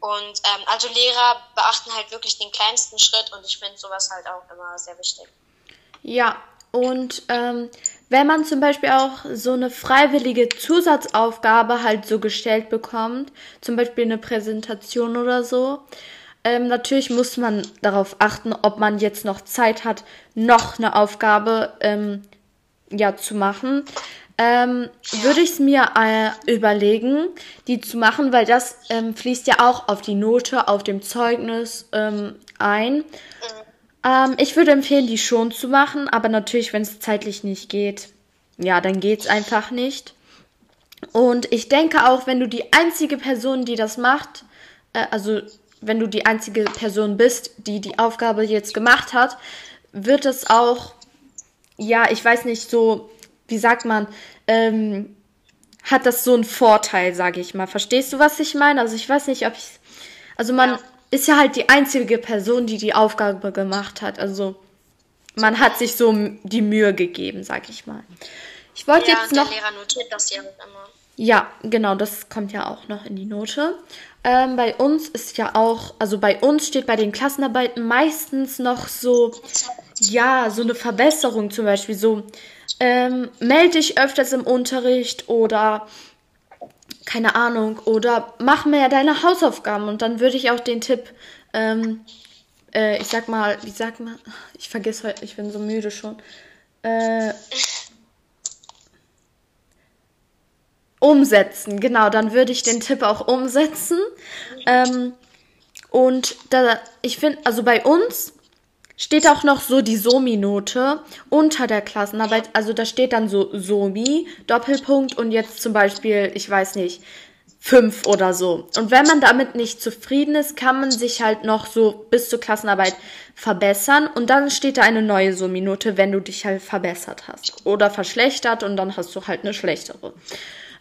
B: Und ähm, also Lehrer beachten halt wirklich den kleinsten Schritt und ich finde sowas halt auch immer sehr wichtig.
A: Ja, und ähm, wenn man zum Beispiel auch so eine freiwillige Zusatzaufgabe halt so gestellt bekommt, zum Beispiel eine Präsentation oder so, ähm, natürlich muss man darauf achten, ob man jetzt noch Zeit hat, noch eine Aufgabe ähm, ja, zu machen. Ähm, würde ich es mir äh, überlegen, die zu machen, weil das ähm, fließt ja auch auf die Note, auf dem Zeugnis ähm, ein. Ähm, ich würde empfehlen, die schon zu machen, aber natürlich, wenn es zeitlich nicht geht, ja, dann geht es einfach nicht. Und ich denke auch, wenn du die einzige Person, die das macht, äh, also wenn du die einzige Person bist, die die Aufgabe jetzt gemacht hat, wird es auch, ja, ich weiß nicht, so, wie sagt man, ähm, hat das so einen Vorteil, sage ich mal. Verstehst du, was ich meine? Also ich weiß nicht, ob ich, also man ja. Ist ja halt die einzige Person, die die Aufgabe gemacht hat. Also man hat sich so die Mühe gegeben, sag ich mal. Ich wollte ja, jetzt noch. Der Lehrer notiert das ja immer. Ja, genau, das kommt ja auch noch in die Note. Ähm, bei uns ist ja auch, also bei uns steht bei den Klassenarbeiten meistens noch so, ja, so eine Verbesserung zum Beispiel, so, ähm, melde dich öfters im Unterricht oder keine Ahnung, oder mach mehr deine Hausaufgaben und dann würde ich auch den Tipp, ähm, äh, ich sag mal, wie sagt man, ich vergesse heute, ich bin so müde schon, äh, umsetzen. Genau, dann würde ich den Tipp auch umsetzen. Ähm, und da, ich finde, also bei uns steht auch noch so die Somi-Note unter der Klassenarbeit. Also da steht dann so Somi, Doppelpunkt und jetzt zum Beispiel, ich weiß nicht, fünf oder so. Und wenn man damit nicht zufrieden ist, kann man sich halt noch so bis zur Klassenarbeit verbessern und dann steht da eine neue Somi-Note, wenn du dich halt verbessert hast. Oder verschlechtert und dann hast du halt eine schlechtere.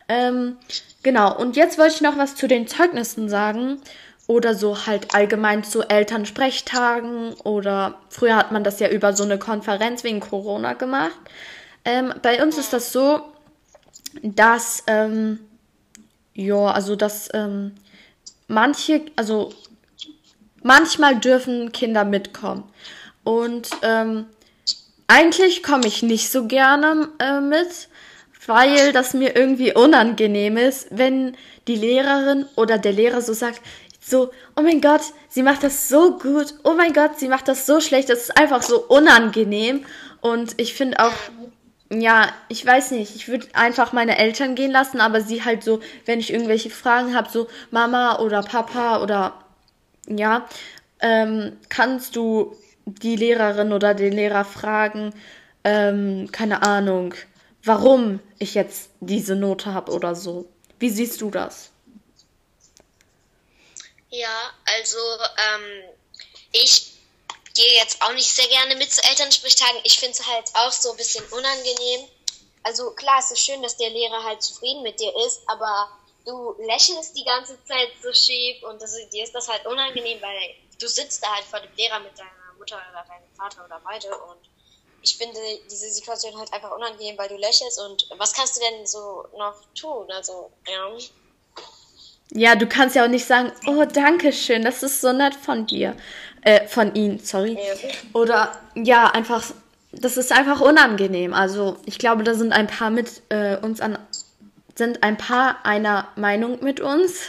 A: Ähm, genau, und jetzt wollte ich noch was zu den Zeugnissen sagen. Oder so halt allgemein zu Elternsprechtagen. Oder früher hat man das ja über so eine Konferenz wegen Corona gemacht. Ähm, bei uns ist das so, dass, ähm, ja, also dass ähm, manche, also manchmal dürfen Kinder mitkommen. Und ähm, eigentlich komme ich nicht so gerne äh, mit, weil das mir irgendwie unangenehm ist, wenn die Lehrerin oder der Lehrer so sagt, so, oh mein Gott, sie macht das so gut, oh mein Gott, sie macht das so schlecht, das ist einfach so unangenehm. Und ich finde auch, ja, ich weiß nicht, ich würde einfach meine Eltern gehen lassen, aber sie halt so, wenn ich irgendwelche Fragen habe, so Mama oder Papa oder ja, ähm, kannst du die Lehrerin oder den Lehrer fragen, ähm, keine Ahnung, warum ich jetzt diese Note habe oder so. Wie siehst du das?
B: Ja, also ähm, ich gehe jetzt auch nicht sehr gerne mit zu Elternsprechtagen. Ich finde es halt auch so ein bisschen unangenehm. Also klar, es ist schön, dass der Lehrer halt zufrieden mit dir ist, aber du lächelst die ganze Zeit so schief und das, dir ist das halt unangenehm, weil du sitzt da halt vor dem Lehrer mit deiner Mutter oder deinem Vater oder beide und ich finde diese Situation halt einfach unangenehm, weil du lächelst und was kannst du denn so noch tun? Also, ja.
A: Ja, du kannst ja auch nicht sagen, oh, danke schön, das ist so nett von dir. Äh, von ihm, sorry. Oder ja, einfach, das ist einfach unangenehm. Also, ich glaube, da sind ein paar mit äh, uns an, sind ein paar einer Meinung mit uns.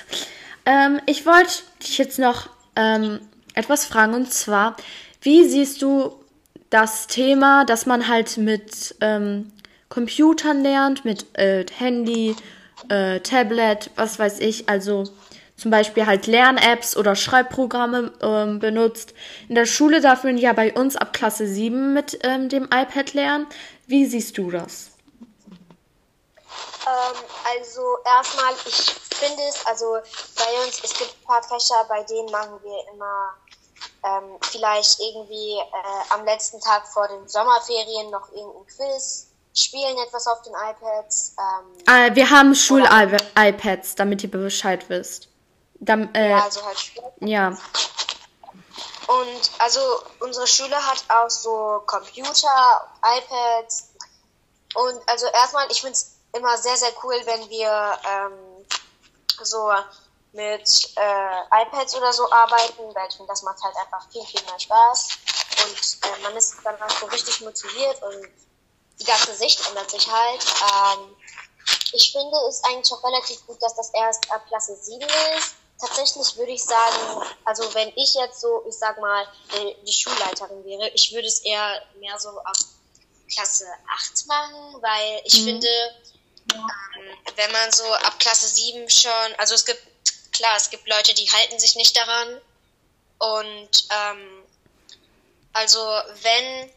A: Ähm, ich wollte dich jetzt noch ähm, etwas fragen und zwar, wie siehst du das Thema, dass man halt mit ähm, Computern lernt, mit äh, Handy, äh, Tablet, was weiß ich, also zum Beispiel halt Lern-Apps oder Schreibprogramme ähm, benutzt. In der Schule darf man ja bei uns ab Klasse 7 mit ähm, dem iPad lernen. Wie siehst du das?
B: Ähm, also erstmal, ich finde es, also bei uns, es gibt ein paar Fächer, bei denen machen wir immer ähm, vielleicht irgendwie äh, am letzten Tag vor den Sommerferien noch irgendein Quiz, spielen etwas auf den iPads.
A: Ähm, äh, wir haben Schul-iPads, damit ihr Bescheid wisst. Dann, äh,
B: ja, also halt
A: ja.
B: Und also unsere Schule hat auch so Computer, iPads. Und also erstmal, ich finde es immer sehr, sehr cool, wenn wir ähm, so mit äh, iPads oder so arbeiten, weil ich finde, das macht halt einfach viel, viel mehr Spaß. Und äh, man ist dann auch so richtig motiviert und die ganze Sicht ändert sich halt. Ähm, ich finde es eigentlich auch relativ gut, dass das erst ab Klasse 7 ist. Tatsächlich würde ich sagen, also wenn ich jetzt so, ich sag mal, die Schulleiterin wäre, ich würde es eher mehr so ab Klasse 8 machen, weil ich mhm. finde, ähm, wenn man so ab Klasse 7 schon, also es gibt, klar, es gibt Leute, die halten sich nicht daran. Und ähm, also wenn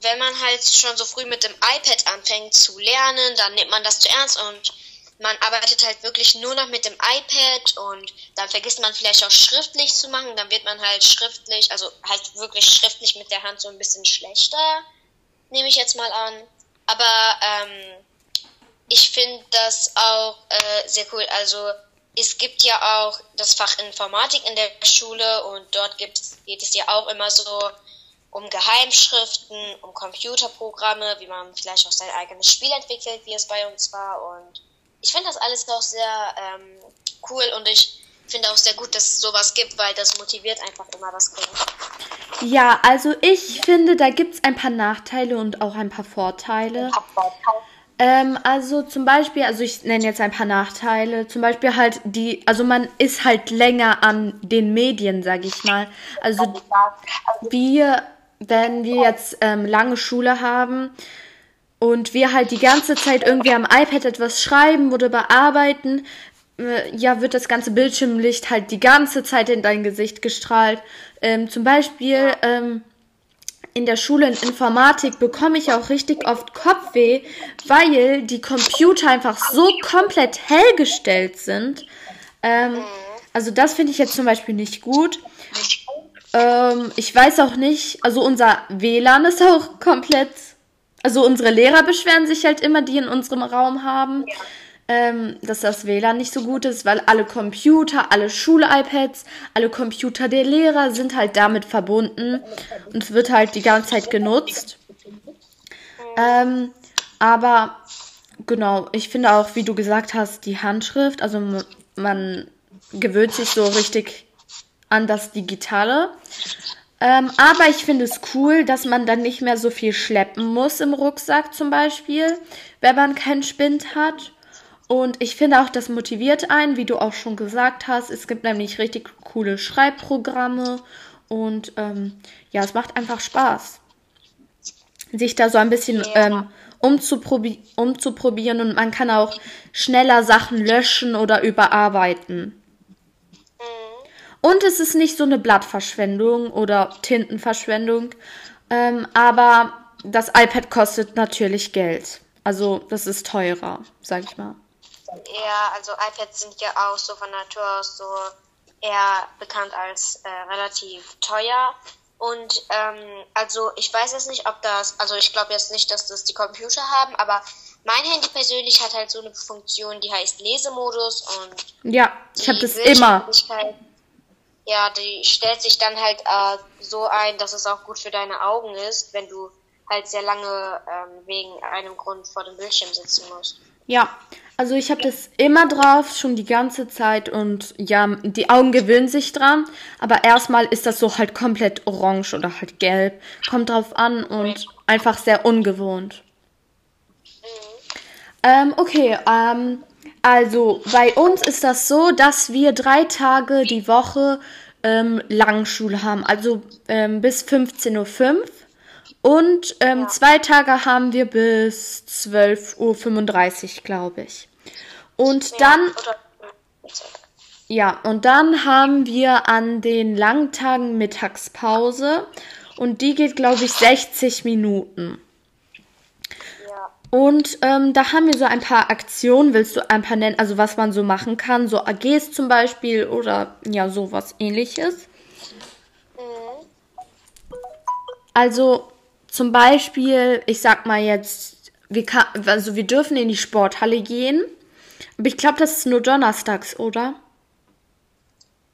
B: wenn man halt schon so früh mit dem iPad anfängt zu lernen, dann nimmt man das zu ernst und man arbeitet halt wirklich nur noch mit dem iPad und dann vergisst man vielleicht auch schriftlich zu machen, dann wird man halt schriftlich, also halt wirklich schriftlich mit der Hand so ein bisschen schlechter, nehme ich jetzt mal an. Aber ähm, ich finde das auch äh, sehr cool. Also es gibt ja auch das Fach Informatik in der Schule und dort gibt's, geht es ja auch immer so um Geheimschriften, um Computerprogramme, wie man vielleicht auch sein eigenes Spiel entwickelt, wie es bei uns war. Und ich finde das alles auch sehr ähm, cool und ich finde auch sehr gut, dass es sowas gibt, weil das motiviert einfach immer das Kind.
A: Ja, also ich finde, da gibt es ein paar Nachteile und auch ein paar Vorteile. Ein paar Vorteile. Ähm, also zum Beispiel, also ich nenne jetzt ein paar Nachteile. Zum Beispiel halt die, also man ist halt länger an den Medien, sag ich mal. Also wir wenn wir jetzt ähm, lange Schule haben und wir halt die ganze Zeit irgendwie am iPad etwas schreiben oder bearbeiten, äh, ja, wird das ganze Bildschirmlicht halt die ganze Zeit in dein Gesicht gestrahlt. Ähm, zum Beispiel ähm, in der Schule in Informatik bekomme ich auch richtig oft Kopfweh, weil die Computer einfach so komplett hell gestellt sind. Ähm, also das finde ich jetzt zum Beispiel nicht gut. Ähm, ich weiß auch nicht, also unser WLAN ist auch komplett. Also unsere Lehrer beschweren sich halt immer, die in unserem Raum haben, ja. ähm, dass das WLAN nicht so gut ist, weil alle Computer, alle Schul-iPads, alle Computer der Lehrer sind halt damit verbunden und wird halt die ganze Zeit genutzt. Ähm, aber genau, ich finde auch, wie du gesagt hast, die Handschrift, also man gewöhnt sich so richtig an das Digitale. Ähm, aber ich finde es cool, dass man dann nicht mehr so viel schleppen muss im Rucksack zum Beispiel, wenn man keinen Spind hat. Und ich finde auch, das motiviert einen, wie du auch schon gesagt hast. Es gibt nämlich richtig coole Schreibprogramme und ähm, ja, es macht einfach Spaß, sich da so ein bisschen ähm, umzuprobi umzuprobieren und man kann auch schneller Sachen löschen oder überarbeiten. Und es ist nicht so eine Blattverschwendung oder Tintenverschwendung. Ähm, aber das iPad kostet natürlich Geld. Also das ist teurer, sag ich mal.
B: Ja, also iPads sind ja auch so von Natur aus so eher bekannt als äh, relativ teuer. Und ähm, also ich weiß jetzt nicht, ob das, also ich glaube jetzt nicht, dass das die Computer haben, aber mein Handy persönlich hat halt so eine Funktion, die heißt Lesemodus und
A: ja, ich habe das immer
B: ja, die stellt sich dann halt äh, so ein, dass es auch gut für deine Augen ist, wenn du halt sehr lange ähm, wegen einem Grund vor dem Bildschirm sitzen musst.
A: Ja, also ich habe das immer drauf, schon die ganze Zeit und ja, die Augen gewöhnen sich dran, aber erstmal ist das so halt komplett orange oder halt gelb, kommt drauf an und einfach sehr ungewohnt. Mhm. Ähm, okay, ähm, also bei uns ist das so, dass wir drei Tage die Woche ähm, Langschule haben, also ähm, bis 15.05 Uhr. Und ähm, ja. zwei Tage haben wir bis 12.35 Uhr, glaube ich. Und ja, dann. Ja, und dann haben wir an den langen Tagen Mittagspause. Und die geht, glaube ich, 60 Minuten. Und ähm, da haben wir so ein paar Aktionen, willst du ein paar nennen, also was man so machen kann, so AGs zum Beispiel oder ja, sowas ähnliches. Also zum Beispiel, ich sag mal jetzt, wir, kann, also wir dürfen in die Sporthalle gehen, aber ich glaube, das ist nur donnerstags, oder?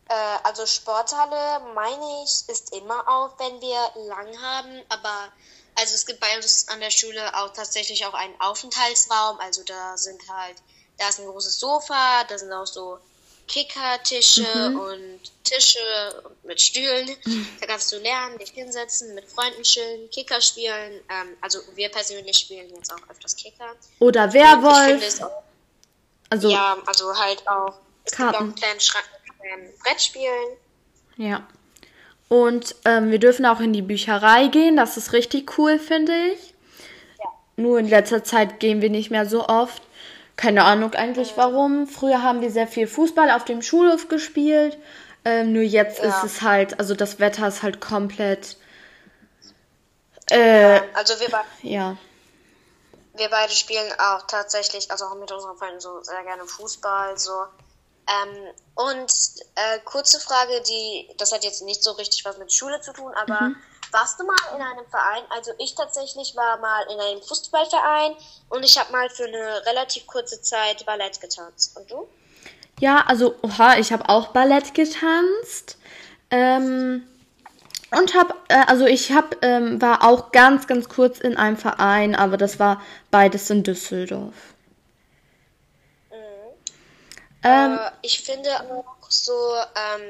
B: Äh, also Sporthalle, meine ich, ist immer auf, wenn wir lang haben, aber also es gibt bei uns an der Schule auch tatsächlich auch einen Aufenthaltsraum, also da sind halt, da ist ein großes Sofa, da sind auch so Kickertische mhm. und Tische mit Stühlen. Mhm. Da kannst du lernen, dich hinsetzen, mit Freunden chillen, Kicker spielen. Ähm, also wir persönlich spielen jetzt auch öfters Kicker.
A: Oder Werwolf.
B: Auch, also ja, also halt auch. Es Karten. gibt auch einen kleinen Schrank mit Brettspielen.
A: Ja. Und ähm, wir dürfen auch in die Bücherei gehen. Das ist richtig cool, finde ich. Ja. Nur in letzter Zeit gehen wir nicht mehr so oft. Keine Ahnung eigentlich warum. Früher haben wir sehr viel Fußball auf dem Schulhof gespielt. Ähm, nur jetzt ja. ist es halt, also das Wetter ist halt komplett.
B: Äh, also wir beide.
A: Ja.
B: Wir beide spielen auch tatsächlich, also auch mit unseren Freunden so sehr gerne Fußball, so. Ähm, und äh, kurze Frage, die, das hat jetzt nicht so richtig was mit Schule zu tun, aber mhm. warst du mal in einem Verein? Also ich tatsächlich war mal in einem Fußballverein und ich habe mal für eine relativ kurze Zeit Ballett getanzt. Und du?
A: Ja, also, oha, ich habe auch Ballett getanzt. Ähm, und habe, äh, also ich habe, ähm, war auch ganz, ganz kurz in einem Verein, aber das war beides in Düsseldorf.
B: Ähm, äh, ich finde auch so ähm,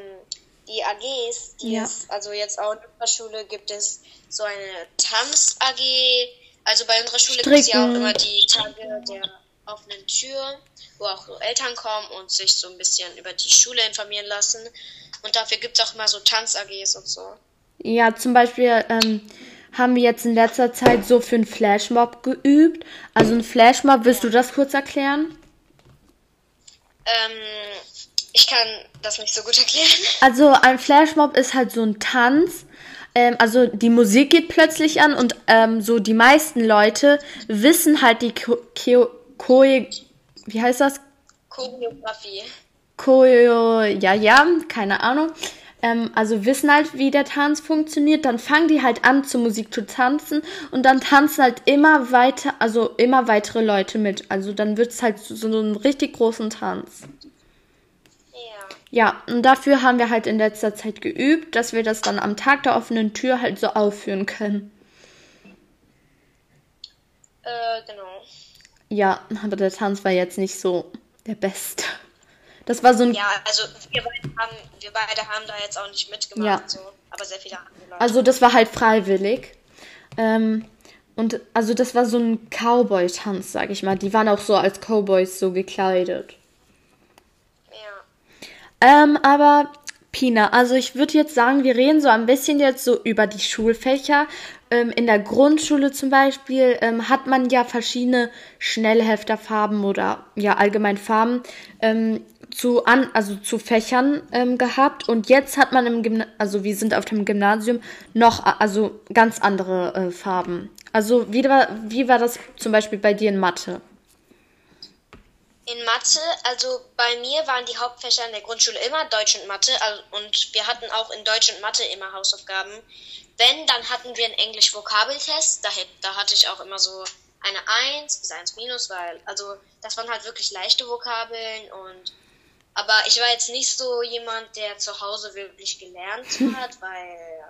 B: die AGs, die ja. es, also jetzt auch in unserer Schule gibt es so eine Tanz-AG. Also bei unserer Schule gibt es ja auch immer die Tage der offenen Tür, wo auch so Eltern kommen und sich so ein bisschen über die Schule informieren lassen. Und dafür gibt es auch immer so Tanz-AGs und so.
A: Ja, zum Beispiel ähm, haben wir jetzt in letzter Zeit so für einen Flashmob geübt. Also ein Flashmob, willst du das kurz erklären?
B: Ähm, ich kann das nicht so gut erklären.
A: Also ein Flashmob ist halt so ein Tanz. Ähm, also die Musik geht plötzlich an und ähm, so die meisten Leute wissen halt die Ko Ko wie heißt das?
B: Choreografie.
A: Choreo, ja, ja, keine Ahnung. Ähm, also wissen halt, wie der Tanz funktioniert. Dann fangen die halt an, zur Musik zu tanzen und dann tanzen halt immer weiter, also immer weitere Leute mit. Also dann wird es halt so, so einen richtig großen Tanz. Ja, und dafür haben wir halt in letzter Zeit geübt, dass wir das dann am Tag der offenen Tür halt so aufführen können.
B: Äh, genau.
A: Ja, aber der Tanz war jetzt nicht so der beste. Das war so ein.
B: Ja, also wir beide haben, wir beide haben da jetzt auch nicht mitgemacht, ja. so, aber sehr viele andere
A: Leute. Also das war halt freiwillig. Ähm, und also das war so ein Cowboy-Tanz, sag ich mal. Die waren auch so als Cowboys so gekleidet. Ja. Ähm, aber Pina, also ich würde jetzt sagen, wir reden so ein bisschen jetzt so über die Schulfächer. Ähm, in der Grundschule zum Beispiel ähm, hat man ja verschiedene Schnellhefterfarben oder ja allgemein Farben. Ähm, zu an, also zu Fächern ähm, gehabt und jetzt hat man im Gymna also wir sind auf dem Gymnasium noch also ganz andere äh, Farben. Also wie war, wie war das zum Beispiel bei dir in Mathe?
B: In Mathe, also bei mir waren die Hauptfächer in der Grundschule immer Deutsch und Mathe also, und wir hatten auch in Deutsch und Mathe immer Hausaufgaben. Wenn, dann hatten wir einen Englisch-Vokabeltest, da, da hatte ich auch immer so eine 1 bis 1 minus, weil, also das waren halt wirklich leichte Vokabeln und aber ich war jetzt nicht so jemand, der zu Hause wirklich gelernt hat, weil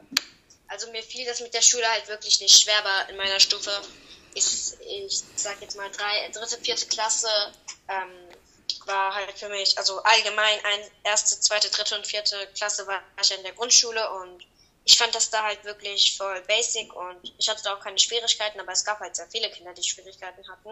B: also mir fiel das mit der Schule halt wirklich nicht schwer, aber in meiner Stufe ist, ich sag jetzt mal drei, dritte, vierte Klasse ähm, war halt für mich, also allgemein ein erste, zweite, dritte und vierte Klasse war ich in der Grundschule und ich fand das da halt wirklich voll basic und ich hatte da auch keine Schwierigkeiten, aber es gab halt sehr viele Kinder, die Schwierigkeiten hatten.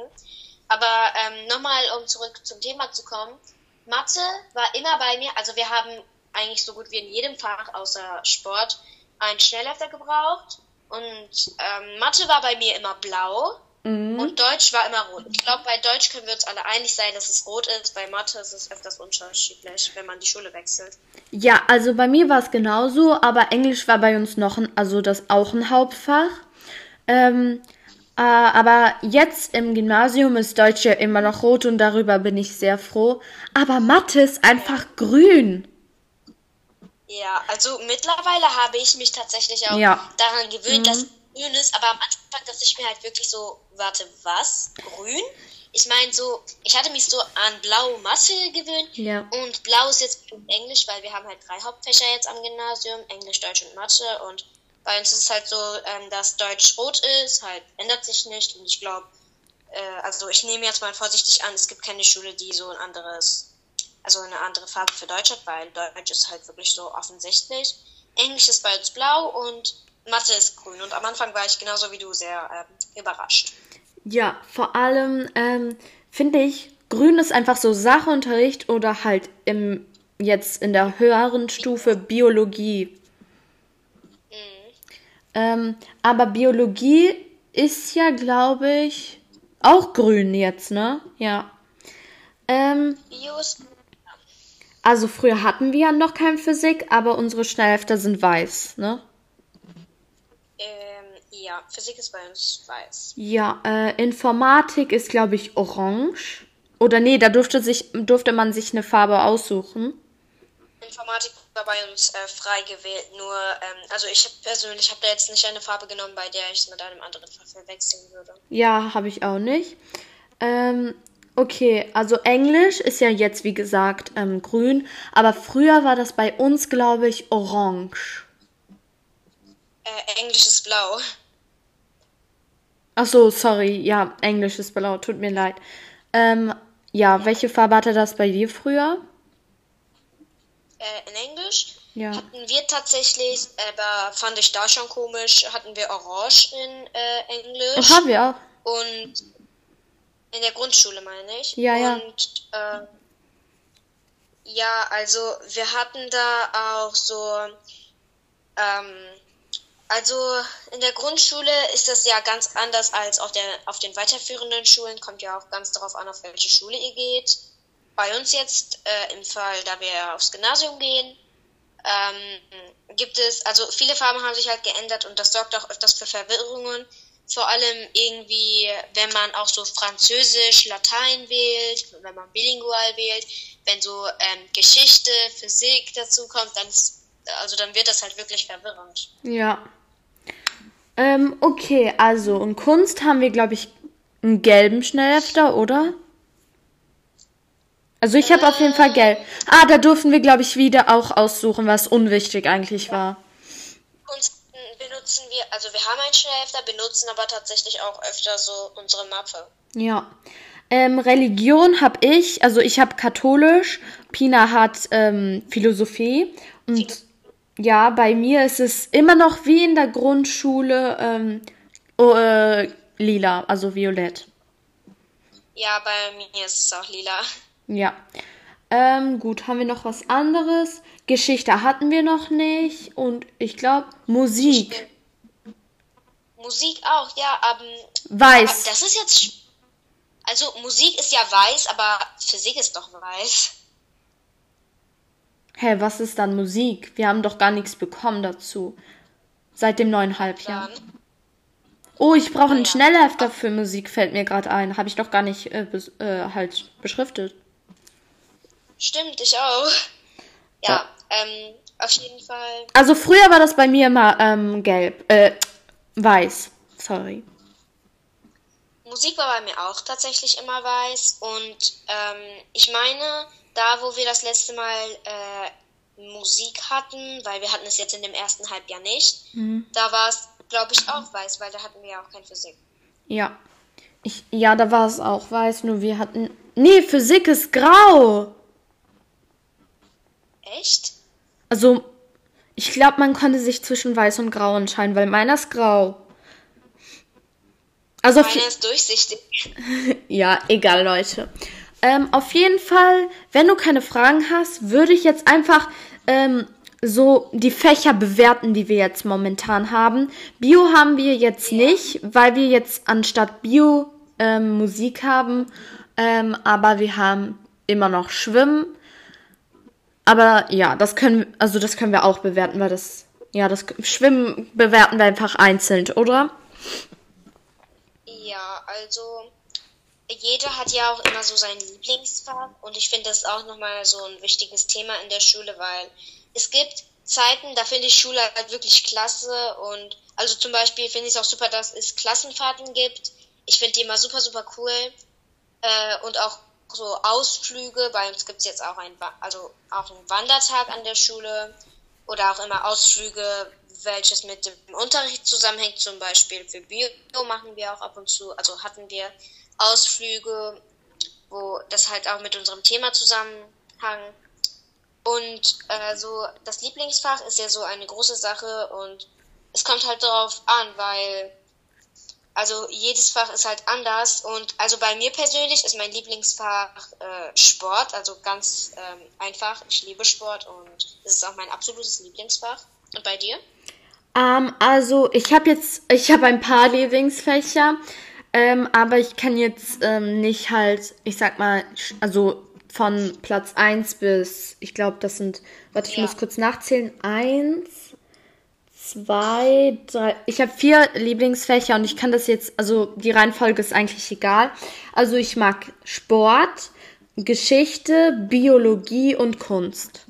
B: Aber ähm, nochmal, um zurück zum Thema zu kommen, Mathe war immer bei mir, also wir haben eigentlich so gut wie in jedem Fach außer Sport einen Schnellhefter gebraucht und ähm, Mathe war bei mir immer blau mhm. und Deutsch war immer rot. Ich glaube, bei Deutsch können wir uns alle einig sein, dass es rot ist. Bei Mathe ist es öfters unterschiedlich, wenn man die Schule wechselt.
A: Ja, also bei mir war es genauso, aber Englisch war bei uns noch, ein, also das auch ein Hauptfach. Ähm, äh, aber jetzt im Gymnasium ist Deutsch ja immer noch rot und darüber bin ich sehr froh. Aber Mathe ist einfach grün.
B: Ja, also mittlerweile habe ich mich tatsächlich auch ja. daran gewöhnt, mhm. dass grün ist, aber am Anfang dachte ich mir halt wirklich so, warte, was? Grün? Ich meine so, ich hatte mich so an blau Masse gewöhnt
A: Ja.
B: und blau ist jetzt Englisch, weil wir haben halt drei Hauptfächer jetzt am Gymnasium, Englisch, Deutsch und Mathe und bei uns ist es halt so, ähm, dass Deutsch rot ist, halt ändert sich nicht und ich glaube, äh, also ich nehme jetzt mal vorsichtig an, es gibt keine Schule, die so ein anderes, also eine andere Farbe für Deutsch hat, weil Deutsch ist halt wirklich so offensichtlich. Englisch ist bei uns blau und Mathe ist grün und am Anfang war ich genauso wie du sehr ähm, überrascht.
A: Ja, vor allem ähm, finde ich, grün ist einfach so Sachunterricht oder halt im, jetzt in der höheren Stufe Biologie. Ähm, aber Biologie ist ja, glaube ich, auch grün jetzt, ne? Ja. Ähm,
B: Bios,
A: also früher hatten wir ja noch kein Physik, aber unsere Schnellhefter sind weiß, ne?
B: ähm, ja, Physik ist bei uns weiß.
A: Ja, äh, Informatik ist, glaube ich, orange. Oder nee, da durfte, sich, durfte man sich eine Farbe aussuchen.
B: Informatik war bei uns äh, frei gewählt, nur, ähm, also ich hab persönlich habe da jetzt nicht eine Farbe genommen, bei der ich es mit einem anderen Fach verwechseln würde.
A: Ja, habe ich auch nicht. Ähm, okay, also Englisch ist ja jetzt, wie gesagt, ähm, grün. Aber früher war das bei uns, glaube ich, orange.
B: Äh, Englisch ist blau.
A: Ach so, sorry. Ja, Englisch ist blau. Tut mir leid. Ähm, ja, welche Farbe hatte das bei dir früher?
B: Äh, in Englisch
A: Ja.
B: hatten wir tatsächlich, aber fand ich da schon komisch, hatten wir Orange in äh, Englisch.
A: Haben wir auch.
B: Und in der Grundschule meine ich.
A: Ja, ja.
B: Und äh, ja, also wir hatten da auch so, ähm, also in der Grundschule ist das ja ganz anders als auf, der, auf den weiterführenden Schulen. Kommt ja auch ganz darauf an, auf welche Schule ihr geht. Bei uns jetzt äh, im Fall, da wir aufs Gymnasium gehen, ähm, gibt es, also viele Farben haben sich halt geändert und das sorgt auch öfters für Verwirrungen. Vor allem irgendwie, wenn man auch so Französisch, Latein wählt, wenn man bilingual wählt, wenn so ähm, Geschichte, Physik dazu kommt, dann ist, also dann wird das halt wirklich verwirrend.
A: Ja. Ähm, okay, also in Kunst haben wir, glaube ich, einen gelben Schnellhefter, oder? Also ich habe auf jeden Fall gelb. Ah, da durften wir, glaube ich, wieder auch aussuchen, was unwichtig eigentlich war.
B: Kunst äh, benutzen wir, also wir haben einen Schnellhefter, benutzen aber tatsächlich auch öfter so unsere Mappe.
A: Ja. Ähm, Religion habe ich, also ich habe katholisch, Pina hat ähm, Philosophie und ja, bei mir ist es immer noch wie in der Grundschule ähm, oh, äh, lila, also violett.
B: Ja, bei mir ist es auch lila.
A: Ja. Ähm, gut, haben wir noch was anderes? Geschichte hatten wir noch nicht und ich glaube Musik.
B: Musik auch, ja, aber, aber
A: Weiß.
B: das ist jetzt, also Musik ist ja weiß, aber Physik ist doch weiß.
A: Hä, was ist dann Musik? Wir haben doch gar nichts bekommen dazu. Seit dem neuen Halbjahr.
B: Dann,
A: Oh, ich brauche einen. Schnellhefter für Musik, fällt mir gerade ein. Habe ich doch gar nicht äh, bes äh, halt beschriftet.
B: Stimmt, ich auch. Ja, ähm, auf jeden Fall.
A: Also früher war das bei mir immer ähm, gelb. Äh, weiß. Sorry.
B: Musik war bei mir auch tatsächlich immer weiß und ähm, ich meine, da wo wir das letzte Mal äh, Musik hatten, weil wir hatten es jetzt in dem ersten Halbjahr nicht, da war es, glaube ich, auch weiß, weil da hatten wir ja auch kein Physik.
A: Ja. Ich, ja, da war es auch weiß, nur wir hatten. Nee, Physik ist grau.
B: Echt?
A: Also, ich glaube, man konnte sich zwischen weiß und grau entscheiden, weil meiner ist grau. Also,
B: Meiner ist durchsichtig.
A: ja, egal, Leute. Ähm, auf jeden Fall, wenn du keine Fragen hast, würde ich jetzt einfach ähm, so die Fächer bewerten, die wir jetzt momentan haben. Bio haben wir jetzt nicht, weil wir jetzt anstatt Bio ähm, Musik haben, ähm, aber wir haben immer noch Schwimmen. Aber ja, das können, also das können wir auch bewerten, weil das, ja, das Schwimmen bewerten wir einfach einzeln, oder?
B: Ja, also jeder hat ja auch immer so sein Lieblingsfach und ich finde das auch nochmal so ein wichtiges Thema in der Schule, weil es gibt Zeiten, da finde ich Schule halt wirklich klasse und Also zum Beispiel finde ich es auch super, dass es Klassenfahrten gibt. Ich finde die immer super, super cool. Äh, und auch so Ausflüge. Bei uns gibt es jetzt auch ein, also auch einen Wandertag an der Schule. Oder auch immer Ausflüge, welches mit dem Unterricht zusammenhängt. Zum Beispiel für Bio machen wir auch ab und zu, also hatten wir Ausflüge, wo das halt auch mit unserem Thema zusammenhang. Und äh, so das Lieblingsfach ist ja so eine große Sache und es kommt halt darauf an, weil also jedes Fach ist halt anders und also bei mir persönlich ist mein Lieblingsfach äh, Sport, also ganz ähm, einfach. Ich liebe Sport und es ist auch mein absolutes Lieblingsfach. Und bei dir?
A: Ähm, also ich habe jetzt, ich habe ein paar Lieblingsfächer, ähm, aber ich kann jetzt ähm, nicht halt, ich sag mal, also von Platz 1 bis, ich glaube, das sind, warte, ich ja. muss kurz nachzählen, 1, zwei, drei. Ich habe vier Lieblingsfächer und ich kann das jetzt, also die Reihenfolge ist eigentlich egal. Also ich mag Sport, Geschichte, Biologie und Kunst.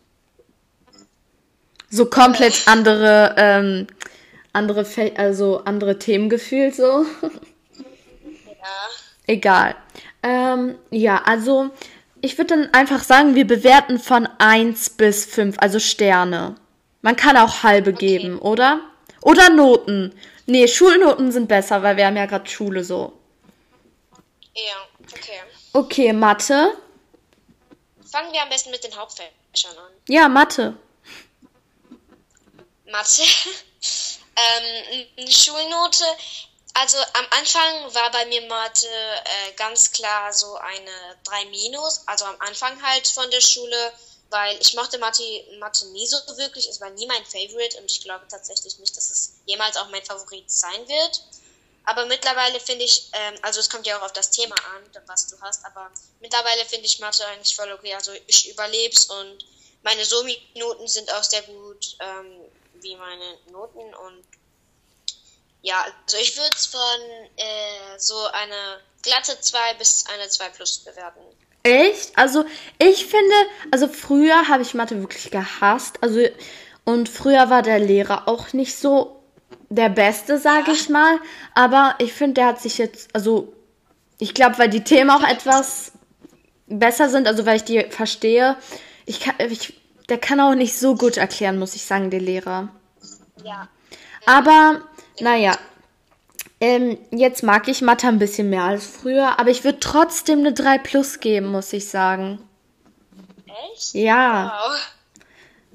A: So komplett andere, ähm, andere, Fä also andere Themen gefühlt so. Ja. Egal. Ähm, ja, also ich würde dann einfach sagen, wir bewerten von 1 bis 5, also Sterne. Man kann auch halbe okay. geben, oder? Oder Noten. Nee, Schulnoten sind besser, weil wir haben ja gerade Schule so.
B: Ja, okay.
A: Okay, Mathe.
B: Fangen wir am besten mit den Hauptfächern an.
A: Ja, Mathe.
B: Mathe. ähm, eine Schulnote. Also am Anfang war bei mir Mathe äh, ganz klar so eine 3 minus. Also am Anfang halt von der Schule weil ich mochte Mathe, Mathe nie so wirklich. Es war nie mein Favorite und ich glaube tatsächlich nicht, dass es jemals auch mein Favorit sein wird. Aber mittlerweile finde ich, ähm, also es kommt ja auch auf das Thema an, was du hast, aber mittlerweile finde ich Mathe eigentlich voll okay. Also ich überleb's und meine Somi-Noten sind auch sehr gut, ähm, wie meine Noten und ja, also ich würde es von äh, so eine glatte 2 bis eine 2 plus bewerten.
A: Echt? Also ich finde, also früher habe ich Mathe wirklich gehasst. Also und früher war der Lehrer auch nicht so der Beste, sage ich mal. Aber ich finde, der hat sich jetzt, also ich glaube, weil die Themen auch etwas besser sind, also weil ich die verstehe. Ich kann, ich, der kann auch nicht so gut erklären, muss ich sagen, der Lehrer.
B: Ja.
A: Aber naja, ähm, jetzt mag ich Mathe ein bisschen mehr als früher, aber ich würde trotzdem eine 3 Plus geben, muss ich sagen.
B: Echt?
A: Ja. Wow.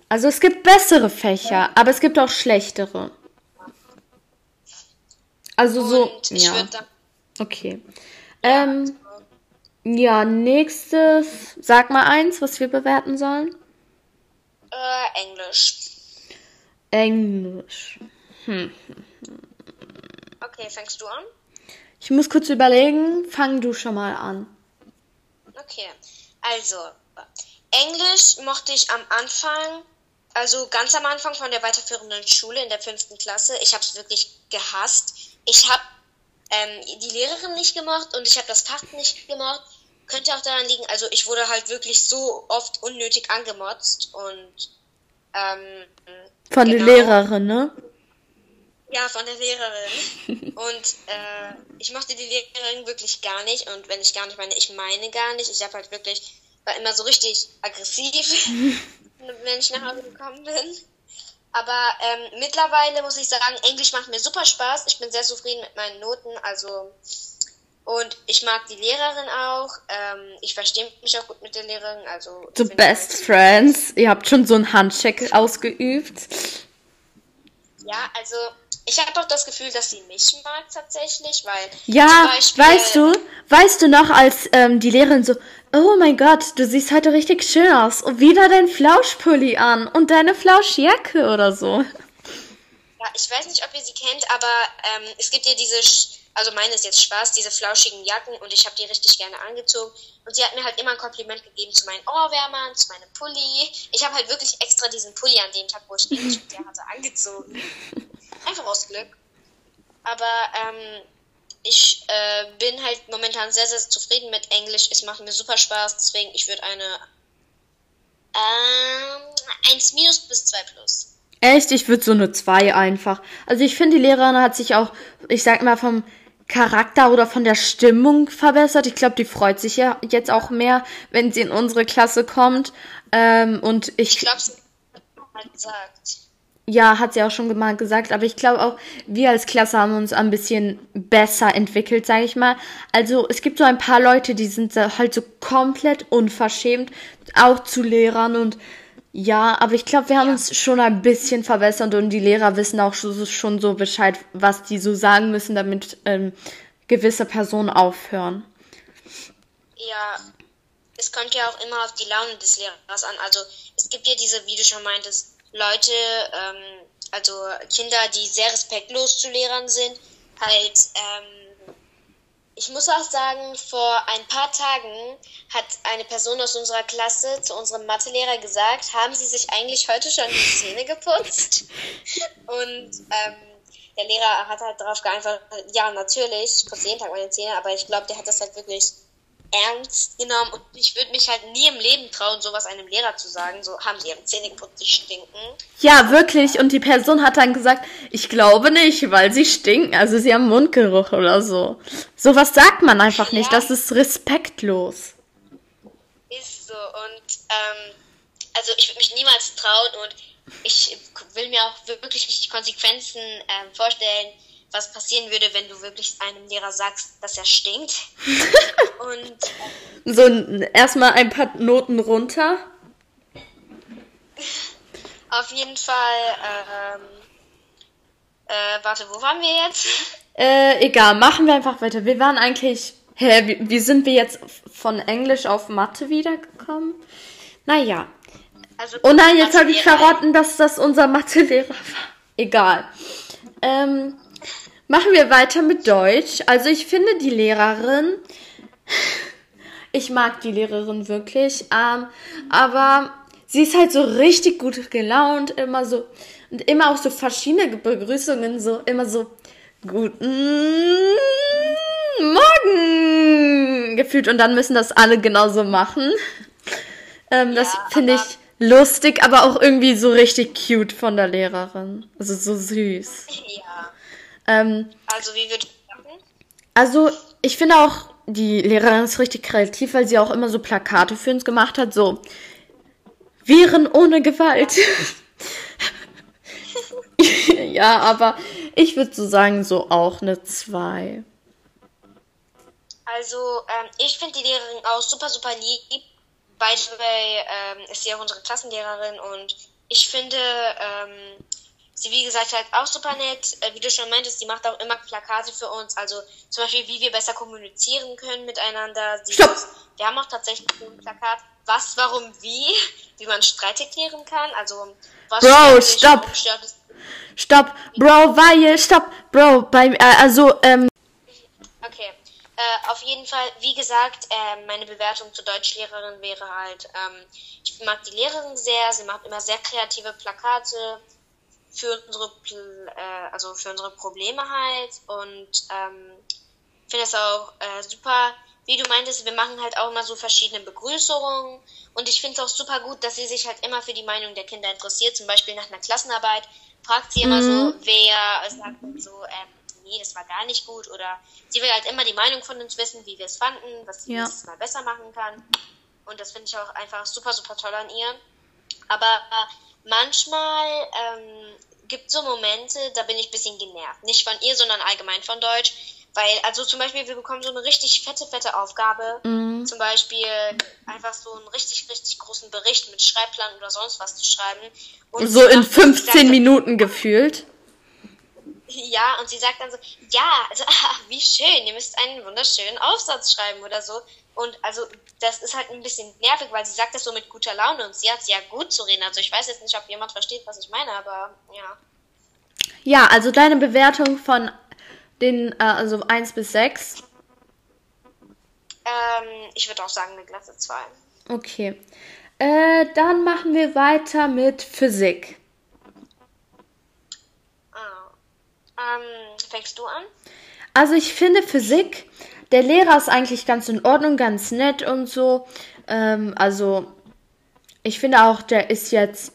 A: Also es gibt bessere Fächer, aber es gibt auch schlechtere. Also Und so. ja. Okay. Ja. Ähm, ja, nächstes. Sag mal eins, was wir bewerten sollen.
B: Äh, Englisch.
A: Englisch. Hm.
B: Okay, fängst du an?
A: Ich muss kurz überlegen. Fang du schon mal an.
B: Okay, also Englisch mochte ich am Anfang, also ganz am Anfang von der weiterführenden Schule in der fünften Klasse. Ich habe es wirklich gehasst. Ich habe ähm, die Lehrerin nicht gemocht und ich habe das Fach nicht gemocht. Könnte auch daran liegen, also ich wurde halt wirklich so oft unnötig angemotzt und ähm,
A: von genau, der Lehrerin, ne?
B: Ja, von der Lehrerin. Und äh, ich mochte die Lehrerin wirklich gar nicht. Und wenn ich gar nicht meine, ich meine gar nicht. Ich habe halt wirklich, war immer so richtig aggressiv, wenn ich nach Hause gekommen bin. Aber ähm, mittlerweile muss ich sagen, Englisch macht mir super Spaß. Ich bin sehr zufrieden mit meinen Noten. Also und ich mag die Lehrerin auch. Ähm, ich verstehe mich auch gut mit der Lehrerin. Also
A: The best friends. Ihr habt schon so einen Handcheck ausgeübt.
B: Ja, also ich habe auch das Gefühl, dass sie mich mag tatsächlich, weil.
A: Ja, Beispiel, weißt du, weißt du noch, als ähm, die Lehrerin so, oh mein Gott, du siehst heute richtig schön aus und wieder dein Flauschpulli an und deine Flauschjacke oder so.
B: Ja, ich weiß nicht, ob ihr sie kennt, aber ähm, es gibt ja diese, also meine ist jetzt Spaß, diese flauschigen Jacken und ich habe die richtig gerne angezogen. Und sie hat mir halt immer ein Kompliment gegeben zu meinen Ohrwärmern, zu meinem Pulli. Ich habe halt wirklich extra diesen Pulli an dem Tag, wo ich Englisch mit der hatte, angezogen. Einfach aus Glück. Aber ähm, ich äh, bin halt momentan sehr, sehr zufrieden mit Englisch. Es macht mir super Spaß, deswegen ich würde eine ähm, 1 minus bis 2 plus.
A: Echt? Ich würde so eine 2 einfach. Also ich finde, die Lehrerin hat sich auch, ich sag mal, vom Charakter oder von der Stimmung verbessert. Ich glaube, die freut sich ja jetzt auch mehr, wenn sie in unsere Klasse kommt. Ähm, und ich. Ich glaube, sie hat mal gesagt. Ja, hat sie auch schon mal gesagt, aber ich glaube auch, wir als Klasse haben uns ein bisschen besser entwickelt, sage ich mal. Also es gibt so ein paar Leute, die sind halt so komplett unverschämt, auch zu Lehrern und ja, aber ich glaube, wir haben ja. uns schon ein bisschen verbessert und die Lehrer wissen auch schon so Bescheid, was die so sagen müssen, damit ähm, gewisse Personen aufhören.
B: Ja, es kommt ja auch immer auf die Laune des Lehrers an. Also es gibt ja diese, wie du schon meintest, Leute, ähm, also Kinder, die sehr respektlos zu Lehrern sind, halt ähm, ich muss auch sagen, vor ein paar Tagen hat eine Person aus unserer Klasse zu unserem Mathelehrer gesagt, haben Sie sich eigentlich heute schon die Zähne geputzt? Und ähm, der Lehrer hat halt darauf geantwortet, ja, natürlich, ich putze jeden Tag meine Zähne, aber ich glaube, der hat das halt wirklich ernst genommen und ich würde mich halt nie im Leben trauen, sowas einem Lehrer zu sagen. So haben sie ihre Zähne geputzt, die stinken.
A: Ja, wirklich. Und die Person hat dann gesagt, ich glaube nicht, weil sie stinken. Also sie haben Mundgeruch oder so. Sowas sagt man einfach nicht. Ja. Das ist respektlos.
B: Ist so. Und ähm, also ich würde mich niemals trauen und ich will mir auch wirklich nicht die Konsequenzen ähm, vorstellen was passieren würde, wenn du wirklich einem Lehrer sagst, dass er stinkt.
A: Und so erstmal ein paar Noten runter.
B: Auf jeden Fall. Ähm, äh, warte, wo waren wir jetzt?
A: Äh, egal, machen wir einfach weiter. Wir waren eigentlich. Hä, wie, wie sind wir jetzt von Englisch auf Mathe wiedergekommen? Naja. Also, oh nein, jetzt habe ich verraten, dass das unser Mathelehrer war. Egal. Ähm, Machen wir weiter mit Deutsch. Also ich finde die Lehrerin, ich mag die Lehrerin wirklich, ähm, aber sie ist halt so richtig gut gelaunt, immer so und immer auch so verschiedene Begrüßungen, so immer so guten Morgen gefühlt und dann müssen das alle genauso machen. Ähm, ja, das finde ich lustig, aber auch irgendwie so richtig cute von der Lehrerin. Also so süß. Ja. Ähm, also wie wird Also ich finde auch, die Lehrerin ist richtig kreativ, weil sie auch immer so Plakate für uns gemacht hat, so Viren ohne Gewalt. ja, aber ich würde so sagen, so auch eine 2.
B: Also, ähm, ich finde die Lehrerin auch super, super lieb. By the way, ähm, ist sie auch unsere Klassenlehrerin und ich finde, ähm, sie, wie gesagt, halt auch super nett. Äh, wie du schon meintest, die macht auch immer Plakate für uns. Also zum Beispiel, wie wir besser kommunizieren können miteinander. Sie Stopp! Wir haben auch tatsächlich ein Plakat, was, warum, wie, wie man Streit erklären kann. Also, was
A: Bro, stopp! Stopp, Bro, weil, stopp, Bro, beim, äh, also, ähm.
B: Okay. Äh, auf jeden Fall, wie gesagt, äh, meine Bewertung zur Deutschlehrerin wäre halt, ähm, ich mag die Lehrerin sehr, sie macht immer sehr kreative Plakate, für unsere, äh, also für unsere Probleme halt und ähm, finde es auch äh, super, wie du meintest, wir machen halt auch immer so verschiedene Begrüßungen und ich finde es auch super gut, dass sie sich halt immer für die Meinung der Kinder interessiert, zum Beispiel nach einer Klassenarbeit fragt sie immer mhm. so, wer sagt so, ähm, nee, das war gar nicht gut oder sie will halt immer die Meinung von uns wissen, wie wir es fanden, was sie ja. nächstes Mal besser machen kann und das finde ich auch einfach super, super toll an ihr. Aber manchmal ähm, gibt so Momente, da bin ich ein bisschen genervt. Nicht von ihr, sondern allgemein von Deutsch. Weil, also zum Beispiel, wir bekommen so eine richtig fette, fette Aufgabe. Mhm. Zum Beispiel einfach so einen richtig, richtig großen Bericht mit Schreibplan oder sonst was zu schreiben.
A: Und so in 15 sagt, Minuten gefühlt.
B: Ja, und sie sagt dann so, ja, also, ach, wie schön, ihr müsst einen wunderschönen Aufsatz schreiben oder so. Und also, das ist halt ein bisschen nervig, weil sie sagt das so mit guter Laune und sie hat es ja gut zu reden. Also, ich weiß jetzt nicht, ob jemand versteht, was ich meine, aber ja.
A: Ja, also deine Bewertung von den, äh, also 1 bis 6?
B: Ähm, ich würde auch sagen eine glatte 2.
A: Okay. Äh, dann machen wir weiter mit Physik.
B: Ähm, fängst du an?
A: Also ich finde Physik, der Lehrer ist eigentlich ganz in Ordnung, ganz nett und so. Ähm, also ich finde auch, der ist jetzt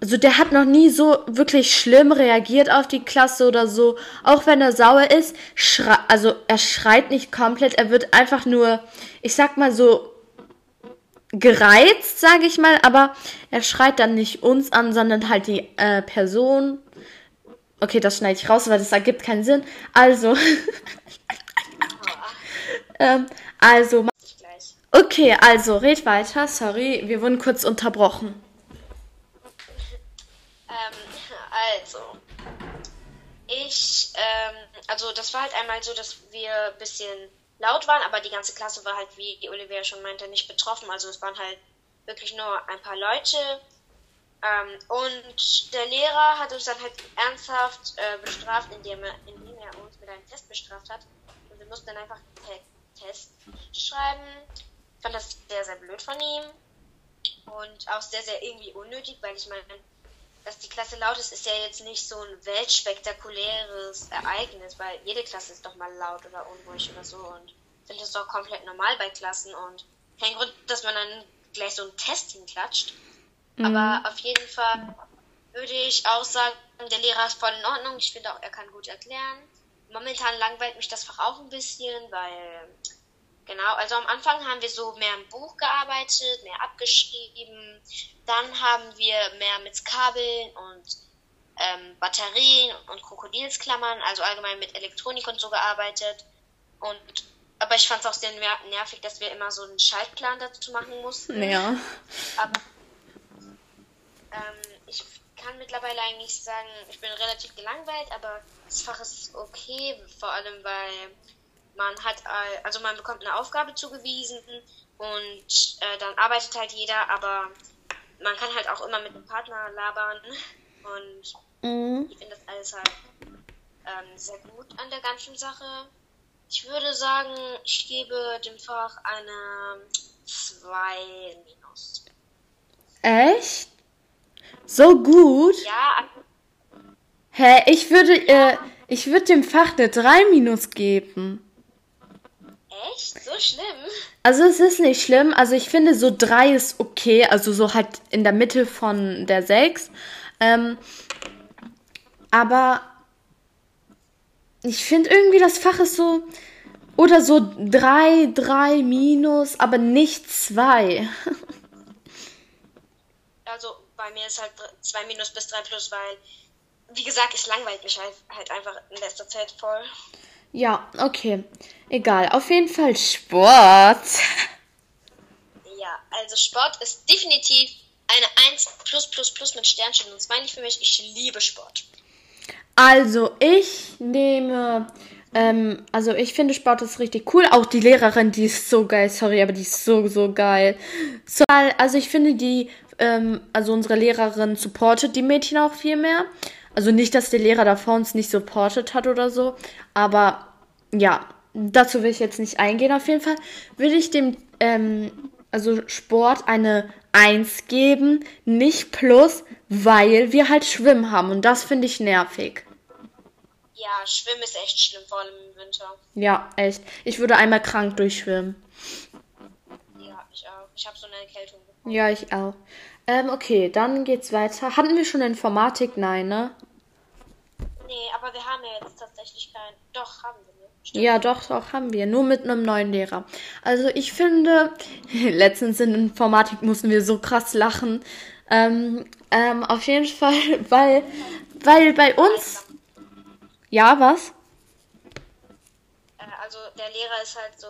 A: also der hat noch nie so wirklich schlimm reagiert auf die Klasse oder so. Auch wenn er sauer ist, also er schreit nicht komplett, er wird einfach nur, ich sag mal so, gereizt, sage ich mal, aber er schreit dann nicht uns an, sondern halt die äh, Person. Okay, das schneide ich raus, weil das ergibt keinen Sinn. Also, ähm, also, okay, also red weiter. Sorry, wir wurden kurz unterbrochen.
B: Ähm, also, ich, ähm, also das war halt einmal so, dass wir ein bisschen laut waren, aber die ganze Klasse war halt, wie Olivia schon meinte, nicht betroffen. Also es waren halt wirklich nur ein paar Leute. Ähm, und der Lehrer hat uns dann halt ernsthaft äh, bestraft, indem er, indem er uns mit einem Test bestraft hat. Und wir mussten dann einfach Test schreiben. Ich fand das sehr, sehr blöd von ihm. Und auch sehr, sehr irgendwie unnötig, weil ich meine, dass die Klasse laut ist, ist ja jetzt nicht so ein weltspektakuläres Ereignis, weil jede Klasse ist doch mal laut oder unruhig oder so und ich finde das doch komplett normal bei Klassen und kein Grund, dass man dann gleich so einen Test hinklatscht. Mhm. Aber auf jeden Fall würde ich auch sagen, der Lehrer ist voll in Ordnung. Ich finde auch, er kann gut erklären. Momentan langweilt mich das Fach auch ein bisschen, weil Genau, also am Anfang haben wir so mehr im Buch gearbeitet, mehr abgeschrieben. Dann haben wir mehr mit Kabeln und ähm, Batterien und Krokodilsklammern, also allgemein mit Elektronik und so gearbeitet. Und aber ich fand es auch sehr nervig, dass wir immer so einen Schaltplan dazu machen mussten. Ja. Aber ähm, ich kann mittlerweile eigentlich sagen, ich bin relativ gelangweilt, aber das Fach ist okay, vor allem weil man hat, also man bekommt eine Aufgabe zugewiesen und äh, dann arbeitet halt jeder, aber man kann halt auch immer mit dem Partner labern und mhm. ich finde das alles halt ähm, sehr gut an der ganzen Sache. Ich würde sagen, ich gebe dem Fach eine 2 minus.
A: Echt? So gut?
B: Ja.
A: Hä, ich würde, äh, ich würde dem Fach eine 3 minus geben.
B: Echt? So schlimm?
A: Also es ist nicht schlimm. Also ich finde so drei ist okay. Also so halt in der Mitte von der sechs. Ähm, aber ich finde irgendwie das Fach ist so. Oder so drei, drei minus, aber nicht zwei.
B: also bei mir ist halt zwei minus bis drei plus, weil, wie gesagt, es langweilt mich halt, halt einfach in letzter Zeit voll.
A: Ja, okay. Egal. Auf jeden Fall Sport.
B: Ja, also Sport ist definitiv eine 1 plus plus plus mit Sternchen und Smiley für mich. Ich liebe Sport.
A: Also ich nehme, ähm, also ich finde Sport ist richtig cool. Auch die Lehrerin, die ist so geil. Sorry, aber die ist so, so geil. So, also ich finde die, ähm, also unsere Lehrerin supportet die Mädchen auch viel mehr. Also nicht, dass der Lehrer davor uns nicht supportet hat oder so, aber ja, dazu will ich jetzt nicht eingehen. Auf jeden Fall würde ich dem, ähm, also Sport eine 1 geben, nicht plus, weil wir halt Schwimmen haben und das finde ich nervig.
B: Ja, Schwimmen ist echt schlimm, vor allem im Winter.
A: Ja, echt. Ich würde einmal krank durchschwimmen.
B: Ja, ich auch. Ich habe so eine Erkältung
A: bekommen. Ja, ich auch. Ähm, okay, dann geht's weiter. Hatten wir schon Informatik? Nein, ne?
B: Nee, aber wir haben ja jetzt tatsächlich keinen. Doch, haben wir. Ne?
A: Stimmt. Ja, doch, doch, haben wir. Nur mit einem neuen Lehrer. Also ich finde, letztens in Informatik mussten wir so krass lachen. Ähm, ähm, auf jeden Fall, weil, weil bei uns. Ja, was?
B: Äh, also der Lehrer ist halt so.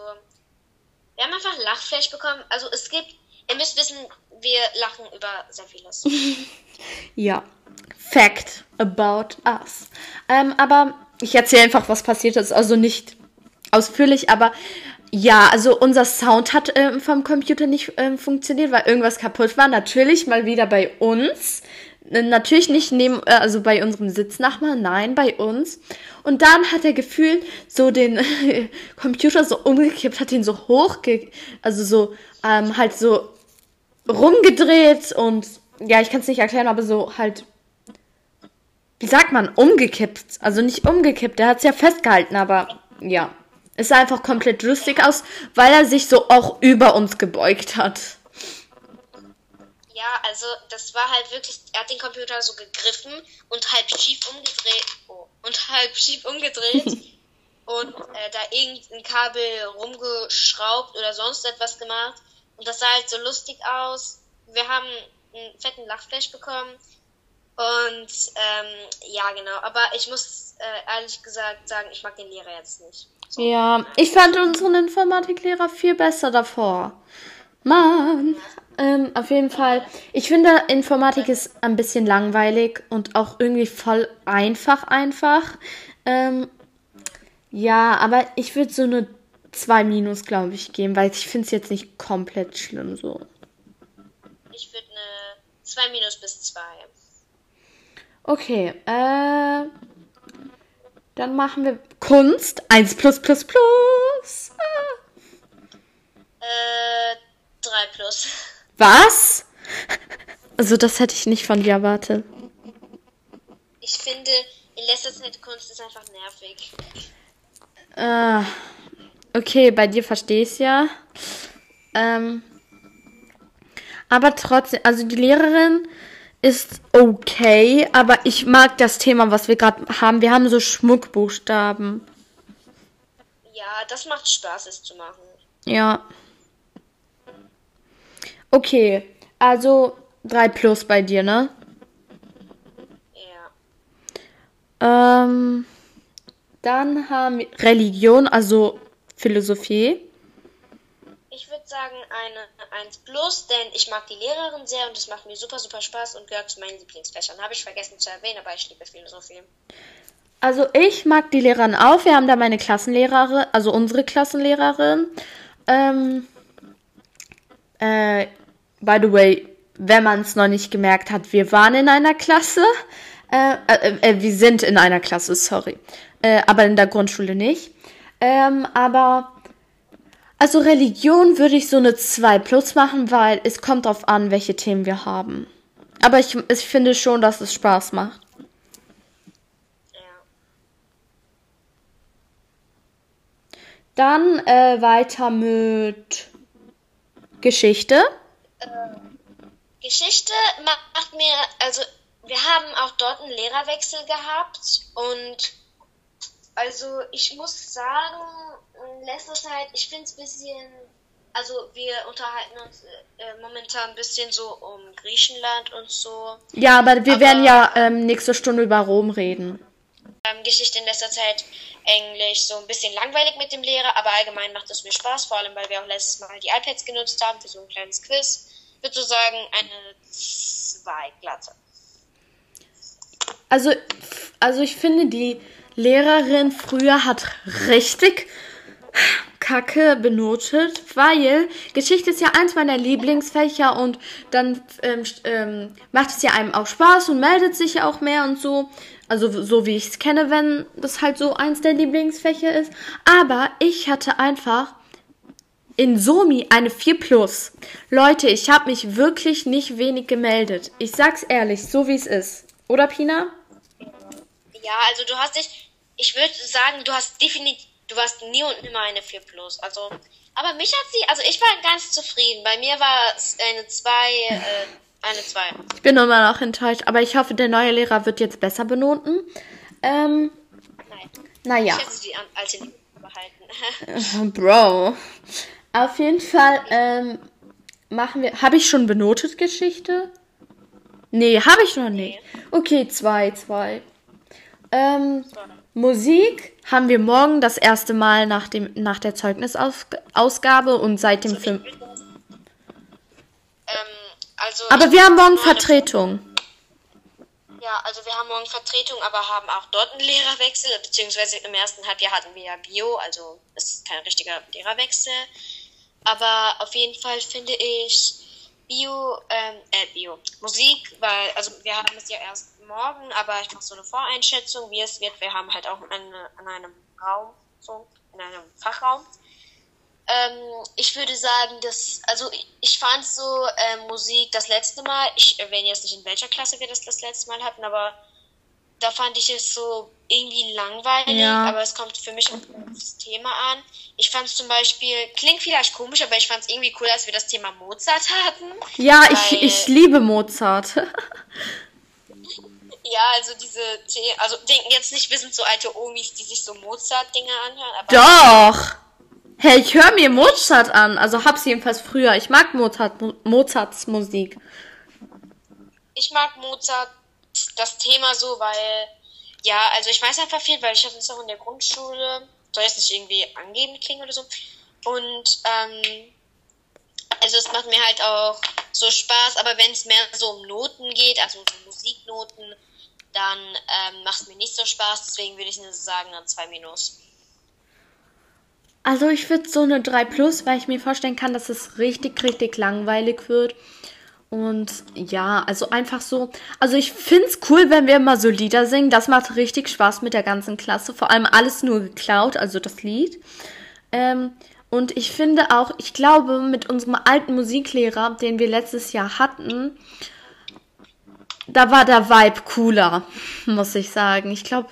B: Wir haben einfach Lachfleisch bekommen. Also es gibt. Ihr müsst wissen, wir lachen über sehr vieles.
A: ja. Fact about us. Ähm, aber ich erzähle einfach, was passiert ist. Also nicht ausführlich, aber ja, also unser Sound hat ähm, vom Computer nicht ähm, funktioniert, weil irgendwas kaputt war. Natürlich mal wieder bei uns. Natürlich nicht neben, äh, also bei unserem Sitznachbarn, nein, bei uns. Und dann hat er gefühlt so den Computer so umgekippt, hat ihn so hoch, also so, ähm, halt so rumgedreht und ja, ich kann es nicht erklären, aber so halt wie sagt man, umgekippt. Also nicht umgekippt, der hat es ja festgehalten, aber ja. Es sah einfach komplett lustig aus, weil er sich so auch über uns gebeugt hat.
B: Ja, also das war halt wirklich, er hat den Computer so gegriffen und halb schief umgedreht. Oh, und halb schief umgedreht. und äh, da irgendein Kabel rumgeschraubt oder sonst etwas gemacht. Und das sah halt so lustig aus. Wir haben einen fetten Lachflash bekommen. Und ähm, ja, genau. Aber ich muss äh, ehrlich gesagt sagen, ich mag den Lehrer jetzt nicht.
A: So. Ja, ich fand unseren Informatiklehrer viel besser davor. Mann. Ähm, auf jeden Fall. Ich finde, Informatik ist ein bisschen langweilig und auch irgendwie voll einfach, einfach. Ähm, ja, aber ich würde so eine 2 minus, glaube ich, geben, weil ich finde es jetzt nicht komplett schlimm so.
B: Ich würde eine 2 minus bis 2.
A: Okay, äh. Dann machen wir Kunst 1 plus plus plus.
B: Ah. Äh, 3 plus.
A: Was? Also das hätte ich nicht von dir erwartet.
B: Ich finde, in letzter Zeit Kunst ist einfach nervig.
A: Äh, okay, bei dir verstehe ich es ja. Ähm, aber trotzdem, also die Lehrerin ist okay, aber ich mag das Thema, was wir gerade haben. Wir haben so Schmuckbuchstaben.
B: Ja, das macht Spaß, es zu machen.
A: Ja. Okay, also 3 plus bei dir, ne? Ja. Ähm, dann haben wir Religion, also Philosophie.
B: Ich würde sagen eine 1 plus, denn ich mag die Lehrerin sehr und es macht mir super, super Spaß und gehört zu meinen Lieblingsfächern. Habe ich vergessen zu erwähnen, aber ich liebe Philosophie.
A: Also ich mag die Lehrerin auch. Wir haben da meine Klassenlehrerin, also unsere Klassenlehrerin. Ähm, äh, by the way, wenn man es noch nicht gemerkt hat, wir waren in einer Klasse. Äh, äh, äh, wir sind in einer Klasse, sorry. Äh, aber in der Grundschule nicht. Ähm, aber also Religion würde ich so eine 2 plus machen, weil es kommt darauf an, welche Themen wir haben. Aber ich, ich finde schon, dass es Spaß macht. Dann äh, weiter mit Geschichte.
B: Äh, Geschichte macht mir, also wir haben auch dort einen Lehrerwechsel gehabt und also ich muss sagen, in letzter Zeit, ich finde es ein bisschen, also wir unterhalten uns äh, momentan ein bisschen so um Griechenland und so.
A: Ja, aber wir aber, werden ja ähm, nächste Stunde über Rom reden.
B: Ähm, Geschichte in letzter Zeit Englisch so ein bisschen langweilig mit dem Lehrer, aber allgemein macht es mir Spaß, vor allem weil wir auch letztes Mal die iPads genutzt haben für so ein kleines Quiz. Ich würde so sagen, eine 2 glatte.
A: Also, also ich finde, die Lehrerin früher hat richtig Kacke benotet, weil Geschichte ist ja eins meiner Lieblingsfächer und dann ähm, ähm, macht es ja einem auch Spaß und meldet sich ja auch mehr und so. Also so wie ich es kenne, wenn das halt so eins der Lieblingsfächer ist. Aber ich hatte einfach in Somi eine 4 Plus. Leute, ich habe mich wirklich nicht wenig gemeldet. Ich sag's ehrlich, so wie es ist. Oder Pina?
B: Ja, also du hast dich, ich würde sagen, du hast definitiv, du warst nie und nimmer eine 4 Plus. Also, aber mich hat sie, also ich war ganz zufrieden. Bei mir war es eine 2, äh, eine 2.
A: Ich bin immer noch enttäuscht, aber ich hoffe, der neue Lehrer wird jetzt besser benoten. Ähm, Nein. Naja. Ich hätte an, alte behalten. Bro. Auf jeden Fall ähm, machen wir. Habe ich schon benotet Geschichte? Nee, habe ich noch nicht. Okay, zwei, zwei. Ähm, Musik haben wir morgen das erste Mal nach, dem, nach der Zeugnisausgabe und seit dem Film.
B: Ähm, also
A: aber wir haben morgen Vertretung.
B: Ja, also wir haben morgen Vertretung, aber haben auch dort einen Lehrerwechsel, beziehungsweise im ersten Halbjahr hatten wir ja Bio, also es ist kein richtiger Lehrerwechsel. Aber auf jeden Fall finde ich Bio, ähm, äh, Bio, Musik, weil, also wir haben es ja erst morgen, aber ich mache so eine Voreinschätzung, wie es wird. Wir haben halt auch eine, an einem Raum, so, in einem Fachraum. Ähm, ich würde sagen, dass, also ich fand so äh, Musik das letzte Mal, ich erwähne jetzt nicht in welcher Klasse wir das das letzte Mal hatten, aber da fand ich es so irgendwie langweilig, ja. aber es kommt für mich auf das Thema an. Ich fand es zum Beispiel, klingt vielleicht komisch, aber ich fand es irgendwie cool, als wir das Thema Mozart hatten.
A: Ja, ich, ich liebe Mozart.
B: ja, also diese, also denken jetzt nicht, wir sind so alte Omis, die sich so Mozart-Dinge anhören.
A: Doch! Hey, ich höre mir Mozart an, also hab's jedenfalls früher. Ich mag Mozart, Mozarts Musik.
B: Ich mag Mozart das Thema so, weil ja, also ich weiß einfach viel, weil ich hatte es auch in der Grundschule, soll jetzt nicht irgendwie angeben klingen oder so. Und ähm, also es macht mir halt auch so Spaß, aber wenn es mehr so um Noten geht, also so Musiknoten, dann ähm, macht es mir nicht so Spaß, deswegen würde ich nur sagen, dann 2 minus.
A: Also ich würde so eine 3 plus, weil ich mir vorstellen kann, dass es richtig, richtig langweilig wird. Und ja, also einfach so. Also ich find's cool, wenn wir immer so Lieder singen. Das macht richtig Spaß mit der ganzen Klasse. Vor allem alles nur geklaut, also das Lied. Ähm, und ich finde auch, ich glaube, mit unserem alten Musiklehrer, den wir letztes Jahr hatten, da war der Vibe cooler, muss ich sagen. Ich glaube,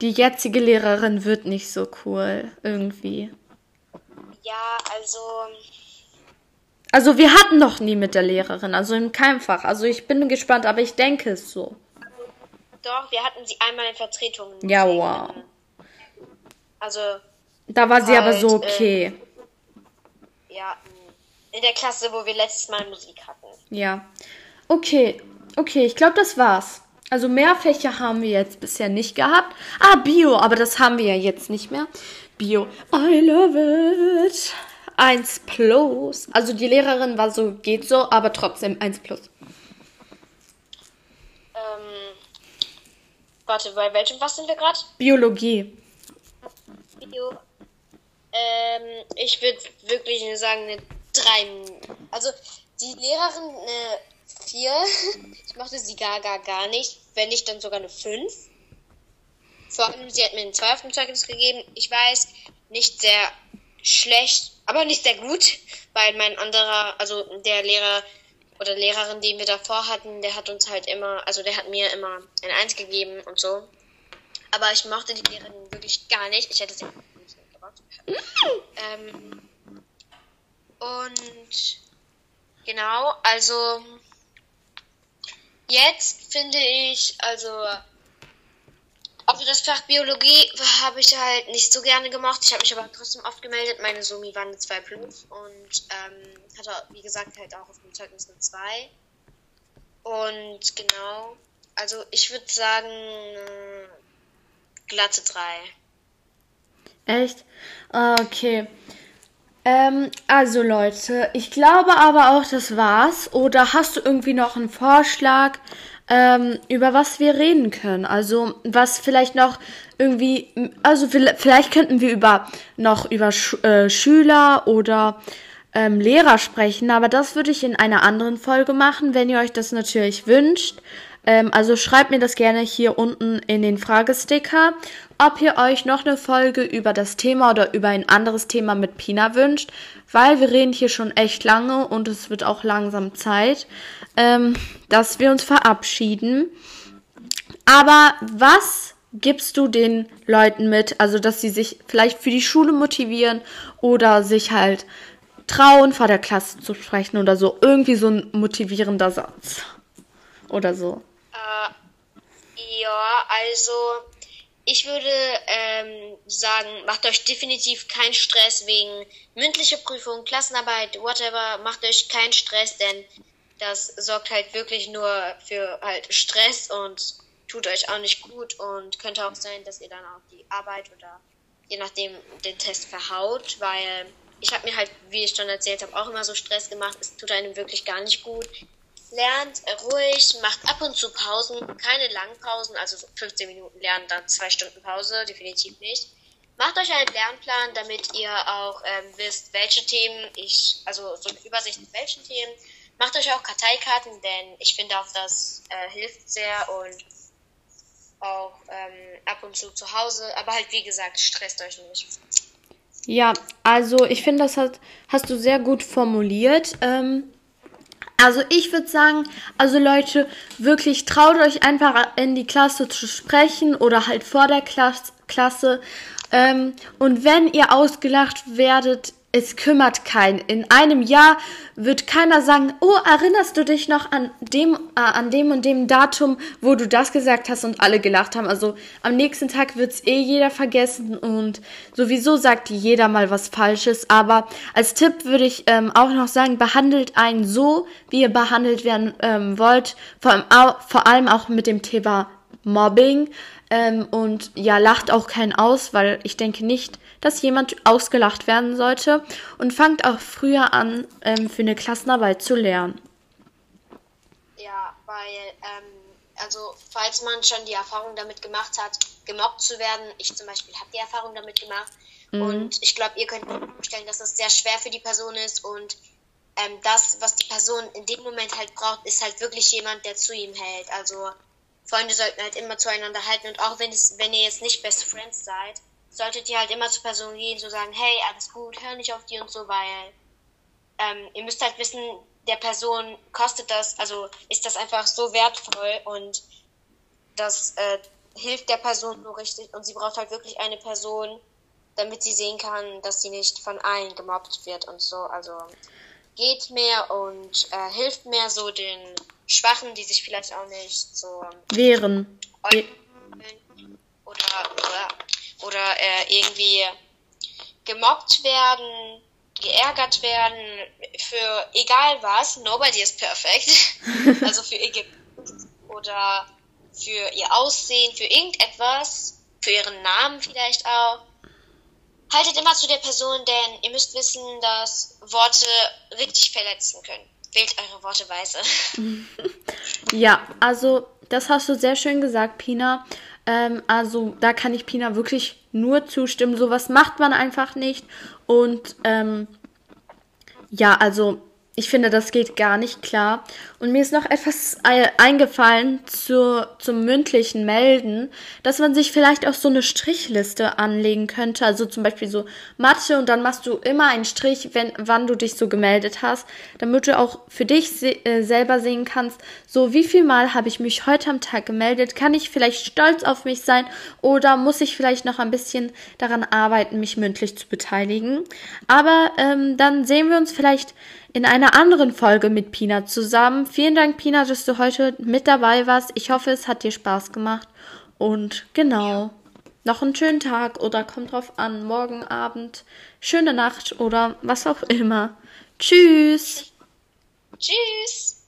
A: die jetzige Lehrerin wird nicht so cool irgendwie.
B: Ja, also
A: also wir hatten noch nie mit der Lehrerin, also in keinem Fach. Also ich bin gespannt, aber ich denke es so.
B: Doch, wir hatten sie einmal in Vertretung.
A: Ja, wow.
B: Also.
A: Da war sie halt, aber so halt, okay.
B: Äh, ja, in der Klasse, wo wir letztes Mal Musik hatten.
A: Ja. Okay, okay, ich glaube, das war's. Also mehr Fächer haben wir jetzt bisher nicht gehabt. Ah, Bio, aber das haben wir ja jetzt nicht mehr. Bio. I love it. 1 plus. Also die Lehrerin war so, geht so, aber trotzdem 1 plus.
B: Ähm, warte, bei welchem was sind wir gerade?
A: Biologie.
B: Bio. Ähm, ich würde wirklich sagen eine 3. Also die Lehrerin eine 4. ich mochte sie gar, gar, gar nicht. Wenn nicht, dann sogar eine 5. Vor allem, sie hat mir ein 2 auf dem Zeugnis gegeben. Ich weiß, nicht sehr schlecht, aber nicht sehr gut, weil mein anderer, also der Lehrer oder Lehrerin, die wir davor hatten, der hat uns halt immer, also der hat mir immer ein Eins gegeben und so. Aber ich mochte die Lehrerin wirklich gar nicht. Ich hätte sie nicht gemacht. ähm, und genau, also jetzt finde ich, also also das Fach Biologie habe ich halt nicht so gerne gemacht. Ich habe mich aber trotzdem oft gemeldet. Meine Sumi war eine 2 plus und ähm, hatte, wie gesagt, halt auch auf dem Zeugnis eine 2. Und genau, also ich würde sagen, glatte 3.
A: Echt? Okay. Ähm, also Leute, ich glaube aber auch, das war's. Oder hast du irgendwie noch einen Vorschlag? ähm, über was wir reden können. Also was vielleicht noch irgendwie, also vielleicht könnten wir über noch über Sch äh, Schüler oder ähm, Lehrer sprechen, aber das würde ich in einer anderen Folge machen, wenn ihr euch das natürlich wünscht. Ähm, also schreibt mir das gerne hier unten in den Fragesticker, ob ihr euch noch eine Folge über das Thema oder über ein anderes Thema mit Pina wünscht, weil wir reden hier schon echt lange und es wird auch langsam Zeit, ähm, dass wir uns verabschieden. Aber was gibst du den Leuten mit, also dass sie sich vielleicht für die Schule motivieren oder sich halt trauen, vor der Klasse zu sprechen oder so. Irgendwie so ein motivierender Satz. Oder so.
B: Äh, ja, also ich würde ähm, sagen, macht euch definitiv keinen Stress wegen mündlicher Prüfung, Klassenarbeit, whatever. Macht euch keinen Stress, denn das sorgt halt wirklich nur für halt Stress und tut euch auch nicht gut und könnte auch sein, dass ihr dann auch die Arbeit oder je nachdem den Test verhaut, weil ich habe mir halt, wie ich schon erzählt habe, auch immer so Stress gemacht. Es tut einem wirklich gar nicht gut lernt ruhig, macht ab und zu Pausen, keine langen Pausen, also 15 Minuten lernen, dann zwei Stunden Pause, definitiv nicht. Macht euch einen Lernplan, damit ihr auch ähm, wisst, welche Themen ich, also so eine Übersicht mit welchen Themen. Macht euch auch Karteikarten, denn ich finde auch das äh, hilft sehr und auch ähm, ab und zu zu Hause. Aber halt wie gesagt, stresst euch nicht.
A: Ja, also ich finde, das hat, hast du sehr gut formuliert. Ähm, Also ich würde sagen, also Leute, wirklich traut euch einfach in die Klasse zu sprechen oder halt vor der Klasse. Klasse. Ähm, und wenn ihr ausgelacht werdet, es kümmert keinen. In einem Jahr wird keiner sagen, oh, erinnerst du dich noch an dem, äh, an dem und dem Datum, wo du das gesagt hast und alle gelacht haben. Also am nächsten Tag wird's eh jeder vergessen und sowieso sagt jeder mal was Falsches. Aber als Tipp würde ich ähm, auch noch sagen, behandelt einen so, wie ihr behandelt werden ähm, wollt. Vor allem, vor allem auch mit dem Thema Mobbing. Ähm, und ja, lacht auch keinen aus, weil ich denke nicht, dass jemand ausgelacht werden sollte. Und fangt auch früher an, ähm, für eine Klassenarbeit zu lernen.
B: Ja, weil, ähm, also falls man schon die Erfahrung damit gemacht hat, gemobbt zu werden, ich zum Beispiel habe die Erfahrung damit gemacht. Mhm. Und ich glaube, ihr könnt mir vorstellen, dass das sehr schwer für die Person ist und ähm, das, was die Person in dem Moment halt braucht, ist halt wirklich jemand, der zu ihm hält. Also Freunde sollten halt immer zueinander halten und auch wenn es, wenn ihr jetzt nicht Best Friends seid, solltet ihr halt immer zur Person gehen, so sagen, hey, alles gut, hör nicht auf die und so, weil ähm, ihr müsst halt wissen, der Person kostet das, also ist das einfach so wertvoll und das äh, hilft der Person so richtig und sie braucht halt wirklich eine Person, damit sie sehen kann, dass sie nicht von allen gemobbt wird und so. Also geht mehr und äh, hilft mehr so den Schwachen, die sich vielleicht auch nicht so
A: wehren.
B: Oder, oder, oder äh, irgendwie gemobbt werden, geärgert werden, für egal was, nobody is perfect. also für ihr oder für ihr Aussehen, für irgendetwas, für ihren Namen vielleicht auch. Haltet immer zu der Person, denn ihr müsst wissen, dass Worte richtig verletzen können. Wählt eure Worte weise.
A: ja, also das hast du sehr schön gesagt, Pina. Ähm, also da kann ich Pina wirklich nur zustimmen. Sowas macht man einfach nicht. Und ähm, ja, also ich finde, das geht gar nicht klar. Und mir ist noch etwas eingefallen zu, zum mündlichen Melden, dass man sich vielleicht auch so eine Strichliste anlegen könnte. Also zum Beispiel so Mathe und dann machst du immer einen Strich, wenn, wann du dich so gemeldet hast, damit du auch für dich se äh, selber sehen kannst, so wie viel Mal habe ich mich heute am Tag gemeldet, kann ich vielleicht stolz auf mich sein oder muss ich vielleicht noch ein bisschen daran arbeiten, mich mündlich zu beteiligen. Aber ähm, dann sehen wir uns vielleicht in einer anderen Folge mit Pina zusammen. Vielen Dank, Pina, dass du heute mit dabei warst. Ich hoffe, es hat dir Spaß gemacht. Und genau, noch einen schönen Tag oder kommt drauf an, morgen Abend, schöne Nacht oder was auch immer. Tschüss.
B: Tschüss.